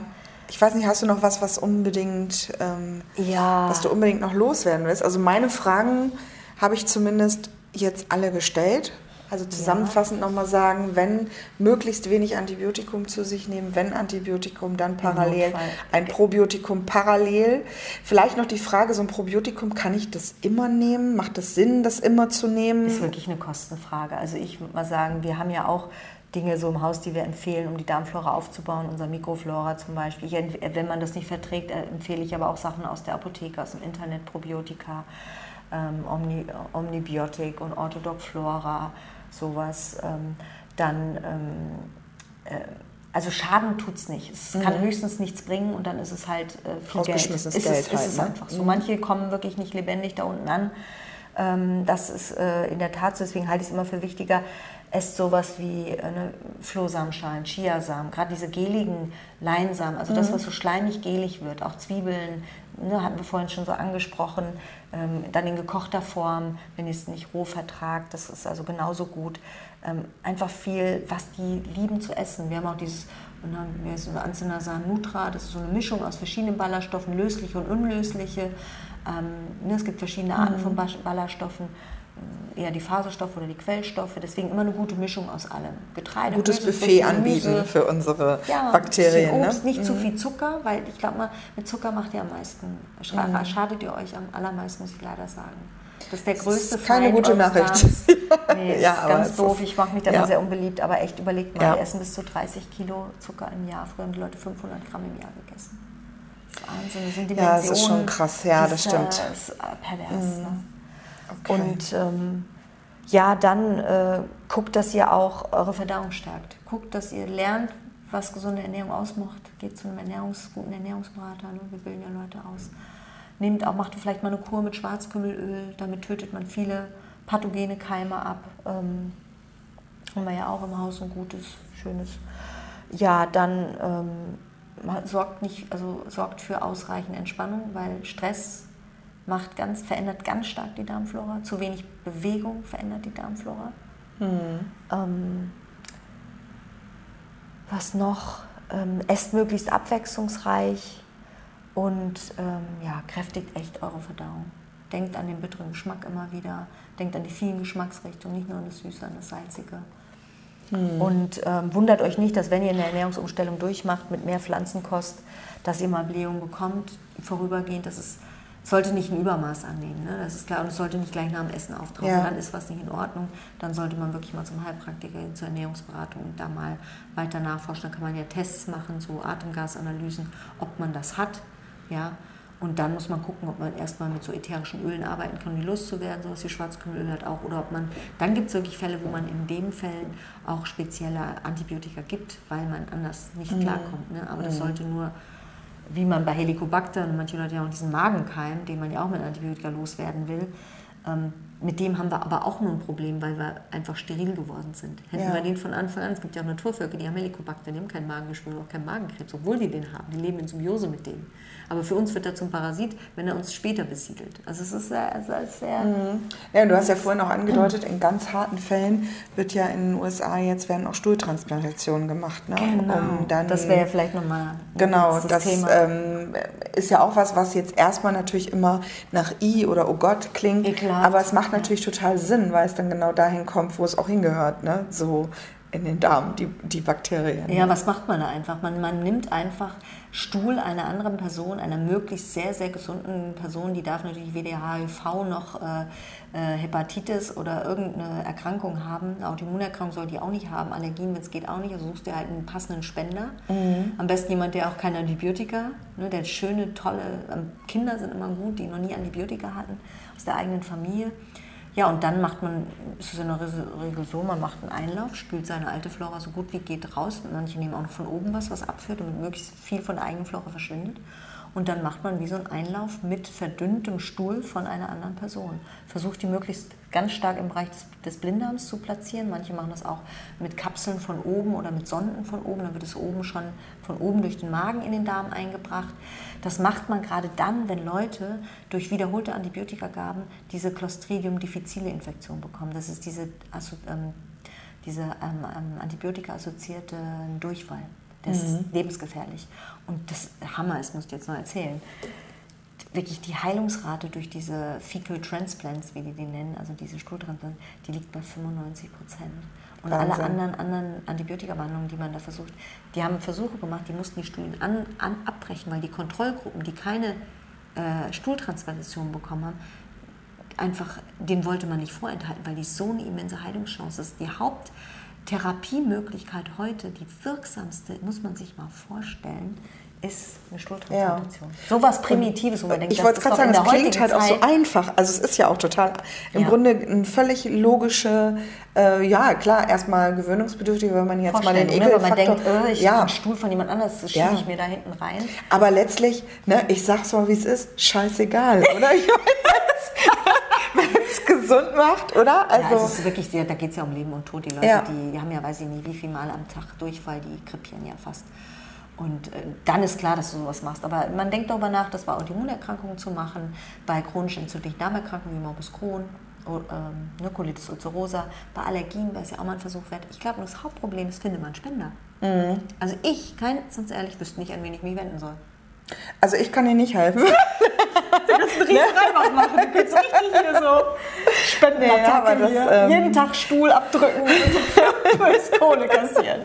Ich weiß nicht, hast du noch was, was unbedingt, ähm, Ja. was du unbedingt noch loswerden willst? Also meine Fragen habe ich zumindest jetzt alle gestellt. Also zusammenfassend nochmal sagen, wenn möglichst wenig Antibiotikum zu sich nehmen, wenn Antibiotikum, dann parallel ein Probiotikum parallel. Vielleicht noch die Frage, so ein Probiotikum, kann ich das immer nehmen? Macht es Sinn, das immer zu nehmen? ist wirklich eine Kostenfrage. Also ich würde mal sagen, wir haben ja auch Dinge so im Haus, die wir empfehlen, um die Darmflora aufzubauen, unser Mikroflora zum Beispiel. Ich, wenn man das nicht verträgt, äh, empfehle ich aber auch Sachen aus der Apotheke, aus dem Internet, Probiotika, ähm, Omni, Omnibiotik und Orthodox Flora, sowas. Ähm, dann, ähm, äh, also Schaden tut es nicht. Es kann höchstens nichts bringen und dann ist es halt äh, viel Geld. Rausgeschmissenes Ist Geld es, ist halt, es ne? einfach so. Manche kommen wirklich nicht lebendig da unten an. Ähm, das ist äh, in der Tat so. Deswegen halte ich es immer für wichtiger, esst sowas wie äh, ne, Flohsamenschalen, Chiasamen, gerade diese geligen Leinsamen, also das, was so schleimig gelig wird, auch Zwiebeln, ne, hatten wir vorhin schon so angesprochen, ähm, dann in gekochter Form, wenn ihr es nicht roh vertragt, das ist also genauso gut. Ähm, einfach viel, was die lieben zu essen. Wir haben auch dieses und dann haben wir so eine Anzinasan Nutra, das ist so eine Mischung aus verschiedenen Ballaststoffen, lösliche und unlösliche. Ähm, ne, es gibt verschiedene Arten von Bas- Ballaststoffen, eher die Faserstoffe oder die Quellstoffe. Deswegen immer eine gute Mischung aus allem. Getreide, Gutes Hülsen, Buffet Früchte, anbieten Gemüse. für unsere Ja, Bakterien. bisschen Obst, ne? nicht zu viel Zucker, weil ich glaube mal, mit Zucker macht ihr am meisten, Mhm. schadet ihr euch am allermeisten, muss ich leider sagen. Das ist der größte ist keine Feind gute Nachricht. *laughs* Nee, Ja, ist ganz doof. Ich mache mich da ja. immer sehr unbeliebt, aber echt überlegt mal, Ja. wir essen bis zu 30 Kilo Zucker im Jahr. Früher haben die Leute 500 Gramm im Jahr gegessen. Das ist Wahnsinn, das sind Ja, es Dimensionen. ist schon krass. Ja, das stimmt. Mhm. Äh, ist äh, pervers. Ne? Okay. Und ähm, ja, dann äh, guckt, dass ihr auch eure Verdauung stärkt. Guckt, dass ihr lernt, was gesunde Ernährung ausmacht. Geht zu einem Ernährungs guten Ernährungsberater. Ne? Wir bilden ja Leute aus. Nehmt auch, macht vielleicht mal eine Kur mit Schwarzkümmelöl. Damit tötet man viele pathogene Keime ab. Ähm, haben wir ja auch im Haus ein gutes, schönes. Ja, dann ähm, sorgt nicht, also sorgt für ausreichend Entspannung, weil Stress macht ganz, verändert ganz stark die Darmflora. Zu wenig Bewegung verändert die Darmflora. Ähm, was noch? Ähm, esst möglichst abwechslungsreich und ähm, ja, kräftigt echt eure Verdauung. Denkt an den bitteren Geschmack immer wieder. Denkt an die vielen Geschmacksrichtungen, nicht nur an das Süße, an das Salzige. Und ähm, wundert euch nicht, dass wenn ihr eine Ernährungsumstellung durchmacht mit mehr Pflanzenkost, dass ihr mal Blähungen bekommt, vorübergehend. Das ist, sollte nicht ein Übermaß annehmen, ne? das ist klar. Und es sollte nicht gleich nach dem Essen auftauchen. Ja. Dann ist was nicht in Ordnung. Dann sollte man wirklich mal zum Heilpraktiker zur Ernährungsberatung und da mal weiter nachforschen. Dann kann man ja Tests machen, so Atemgasanalysen, ob man das hat. Ja? Und dann muss man gucken, ob man erstmal mit so ätherischen Ölen arbeiten kann, um die loszuwerden, sowas wie Schwarzkümmelöl hat auch. Oder ob man, dann gibt es wirklich Fälle, wo man in den Fällen auch spezielle Antibiotika gibt, weil man anders nicht klarkommt. Ne? Aber das sollte nur, wie man bei Helicobacter, und manche Leute ja auch diesen Magenkeim, den man ja auch mit Antibiotika loswerden will, ähm, mit dem haben wir aber auch nur ein Problem, weil wir einfach steril geworden sind. Hätten Ja. wir den von Anfang an, es gibt ja auch Naturvölker, die haben Helicobacter, die haben keinen Magengeschwür, auch keinen Magenkrebs, obwohl die den haben. Die leben in Symbiose mit dem. Aber für uns wird er zum Parasit, wenn er uns später besiedelt. Also es ist sehr, sehr, sehr Ja, und du hast ja vorhin auch angedeutet, in ganz harten Fällen wird ja in den USA jetzt werden auch Stuhltransplantationen gemacht, ne? um dann das wäre ja vielleicht nochmal Genau, das, das, ähm, ist ja auch was, was jetzt erstmal natürlich immer nach I oder Oh Gott klingt. Ekelhaft. Aber es macht natürlich total Sinn, weil es dann genau dahin kommt, wo es auch hingehört. Ne? So in den Darm, die, die Bakterien. Ja, was macht man da einfach? Man, man nimmt einfach Stuhl einer anderen Person, einer möglichst sehr, sehr gesunden Person, die darf natürlich weder HIV noch äh, äh, Hepatitis oder irgendeine Erkrankung haben. Eine Autoimmunerkrankung soll die auch nicht haben, Allergien, wenn es geht, auch nicht. Also suchst du halt einen passenden Spender. Mhm. Am besten jemand, der auch keine Antibiotika, ne, der schöne, tolle, ähm, Kinder sind immer gut, die noch nie Antibiotika hatten, aus der eigenen Familie. Ja, und dann macht man, ist es in der Regel so, man macht einen Einlauf, spült seine alte Flora so gut wie geht raus. Manche nehmen auch noch von oben was, was abführt, damit möglichst viel von der eigenen Flora verschwindet. Und dann macht man wie so einen Einlauf mit verdünntem Stuhl von einer anderen Person. Versucht die möglichst ganz stark im Bereich des, des Blinddarms zu platzieren. Manche machen das auch mit Kapseln von oben oder mit Sonden von oben. Dann wird es oben schon von oben durch den Magen in den Darm eingebracht. Das macht man gerade dann, wenn Leute durch wiederholte Antibiotikagaben diese Clostridium difficile Infektion bekommen. Das ist diese, also, ähm, diese ähm, ähm, antibiotika-assoziierte Durchfall. Mhm. ist lebensgefährlich. Und das Hammer ist, muss ich jetzt noch erzählen, wirklich die Heilungsrate durch diese Fecal Transplants, wie die die nennen, also diese Stuhltransplants, die liegt bei 95 Prozent. Und Wahnsinn. alle anderen, anderen Antibiotikabehandlungen, die man da versucht, die haben Versuche gemacht, die mussten die Studien an, an, abbrechen, weil die Kontrollgruppen, die keine äh, Stuhltransplantation bekommen haben, einfach, den wollte man nicht vorenthalten, weil die so eine immense Heilungschance ist. Die Haupttherapiemöglichkeit heute, die wirksamste, muss man sich mal vorstellen, ist eine Stuhltransplantation. Ja. So was Primitives, wo man denkt, ich wollte gerade sagen, es klingt halt Zeit auch so einfach. Also es ist ja auch total, im ja. Grunde eine völlig logische, äh, ja klar, erstmal gewöhnungsbedürftig, wenn man jetzt mal den Ekel... Ne? Wenn man denkt, oh, ich ja. einen Stuhl von jemand anders, das schiebe ja. ich mir da hinten rein. Aber letztlich, ne, ich sag's mal, wie es ist, scheißegal, oder? wenn es *laughs* gesund macht, oder? Also, ja, es ist wirklich, da geht es ja um Leben und Tod. Die Leute, die, die haben ja, weiß ich nicht, wie viel Mal am Tag Durchfall, die krepieren ja fast. Und äh, dann ist klar, dass du sowas machst. Aber man denkt darüber nach, das bei Autoimmunerkrankungen zu machen, bei chronisch entzündlichen Darmerkrankungen wie Morbus Crohn, ähm, ne, Colitis ulcerosa, bei Allergien wäre es ja auch mal ein Versuch wert. Ich glaube, das Hauptproblem ist, finde man Spender. Mhm. Also ich, kein, sonst ehrlich, wüsste nicht, an wen ich mich wenden soll. Also ich kann dir nicht helfen. *laughs* du kannst einen riesen *laughs* Reibach machen. Du kannst richtig hier so Spenden nee, aber das, ähm, Jeden Tag Stuhl abdrücken und *laughs* Kohle kassieren.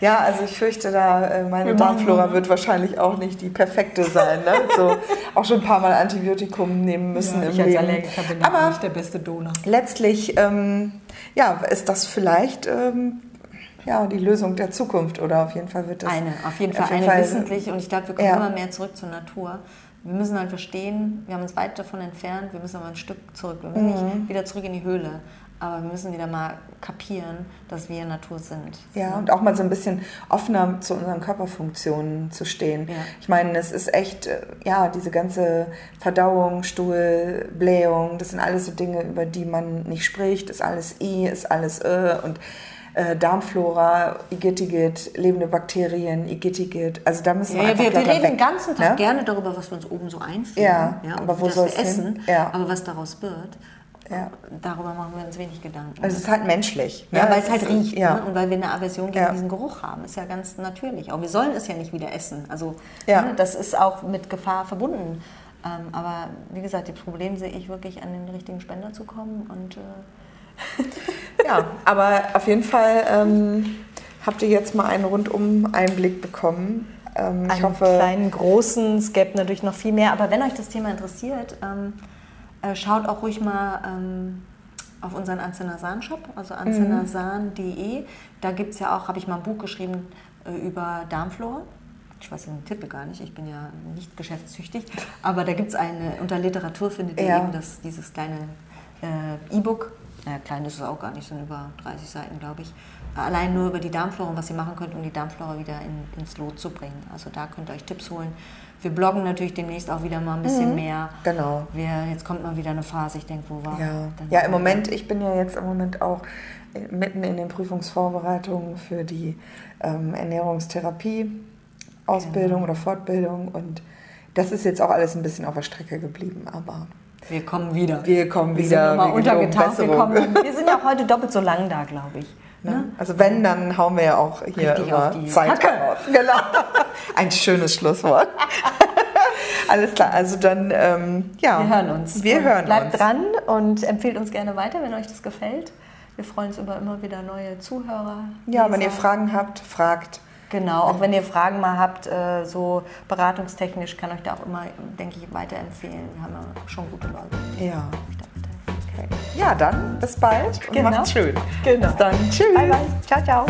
Ja, also ich fürchte da, äh, meine Darmflora wird wahrscheinlich auch nicht die perfekte sein. Ne? So, auch schon ein paar Mal Antibiotikum nehmen müssen ja, im ich Leben. Als Allergiker bin Aber nicht der beste Donor. Letztlich, ähm, ja, ist das vielleicht ähm, ja, die Lösung der Zukunft oder auf jeden Fall wird das... Eine, auf jeden Fall auf jeden eine Fall, wissentlich und ich glaube, wir kommen ja. immer mehr zurück zur Natur. Wir müssen halt verstehen, wir haben uns weit davon entfernt, wir müssen aber ein Stück zurück. Wir müssen mhm. nicht wieder zurück in die Höhle. Aber wir müssen wieder mal kapieren, dass wir Natur sind. Ja, und auch mal so ein bisschen offener zu unseren Körperfunktionen zu stehen. Ja. Ich meine, es ist echt, äh, ja, diese ganze Verdauung, Stuhl, Blähung, das sind alles so Dinge, über die man nicht spricht. Ist alles I, ist alles Ö und äh, Darmflora, Igitigit, lebende Bakterien, Igitigit. Also da müssen wir ja, einfach Wir, wir reden weg, den ganzen Tag ne? gerne darüber, was wir uns oben so einführen. Ja, ja aber wo soll es essen? Ja. Aber was daraus wird. Ja. Darüber machen wir uns wenig Gedanken. Also es ist halt menschlich. Ne? Ja, weil es halt riecht ja. ne? und weil wir eine Aversion gegen ja. diesen Geruch haben. Ist ja ganz natürlich. Auch wir sollen es ja nicht wieder essen. Also ne? das ist auch mit Gefahr verbunden. Ähm, aber wie gesagt, das Problem sehe ich wirklich, an den richtigen Spender zu kommen. Und, äh *laughs* ja, aber auf jeden Fall ähm, habt ihr jetzt mal einen rundum Einblick bekommen. Ähm, ich einen hoffe, kleinen, großen, es gäbe natürlich noch viel mehr. Aber wenn euch das Thema interessiert, ähm, äh, schaut auch ruhig mal ähm, auf unseren Anzenasan-Shop, also anzenasan.de. Da gibt es ja auch, habe ich mal ein Buch geschrieben äh, über Darmflora. Ich weiß den Titel gar nicht, ich bin ja nicht geschäftstüchtig, aber da gibt es eine, unter Literatur findet ihr ja. eben das, dieses kleine äh, E-Book. Naja, klein ist es auch gar nicht, sind über 30 Seiten, glaube ich. Allein nur über die Darmflora und was ihr machen könnt, um die Darmflora wieder in, ins Lot zu bringen. Also da könnt ihr euch Tipps holen wir bloggen natürlich demnächst auch wieder mal ein bisschen mhm. mehr. Genau. Wir, jetzt kommt mal wieder eine Phase, ich denke, wo war. Ja, ja im Moment, ich bin ja jetzt im Moment auch mitten in den Prüfungsvorbereitungen für die ähm, Ernährungstherapie-Ausbildung genau. oder Fortbildung und das ist jetzt auch alles ein bisschen auf der Strecke geblieben, aber. Wir kommen wieder. Wir kommen wir wieder. Sind immer untergetaucht. Wir, kommen, wir sind ja *laughs* auch heute doppelt so lang da, glaube ich. Ne? Also wenn, dann hauen wir ja auch hier Richtig immer Zeit Hacke. raus. Genau. *laughs* Ein schönes Schlusswort. *laughs* Alles klar, also dann, ähm, ja. Wir hören uns. Wir und hören bleibt uns. Dran und empfehlt uns gerne weiter, wenn euch das gefällt. Wir freuen uns über immer wieder neue Zuhörer. Ja, Leser. wenn ihr Fragen habt, fragt. Genau, auch wenn ihr Fragen mal habt, äh, so beratungstechnisch, kann euch da auch immer, denke ich, weiterempfehlen. Wir haben ja schon gute Leute. Ja. Ja, dann bis bald und genau. macht's schön. Genau. Bis dann. Tschüss. Bye, bye. Ciao, ciao.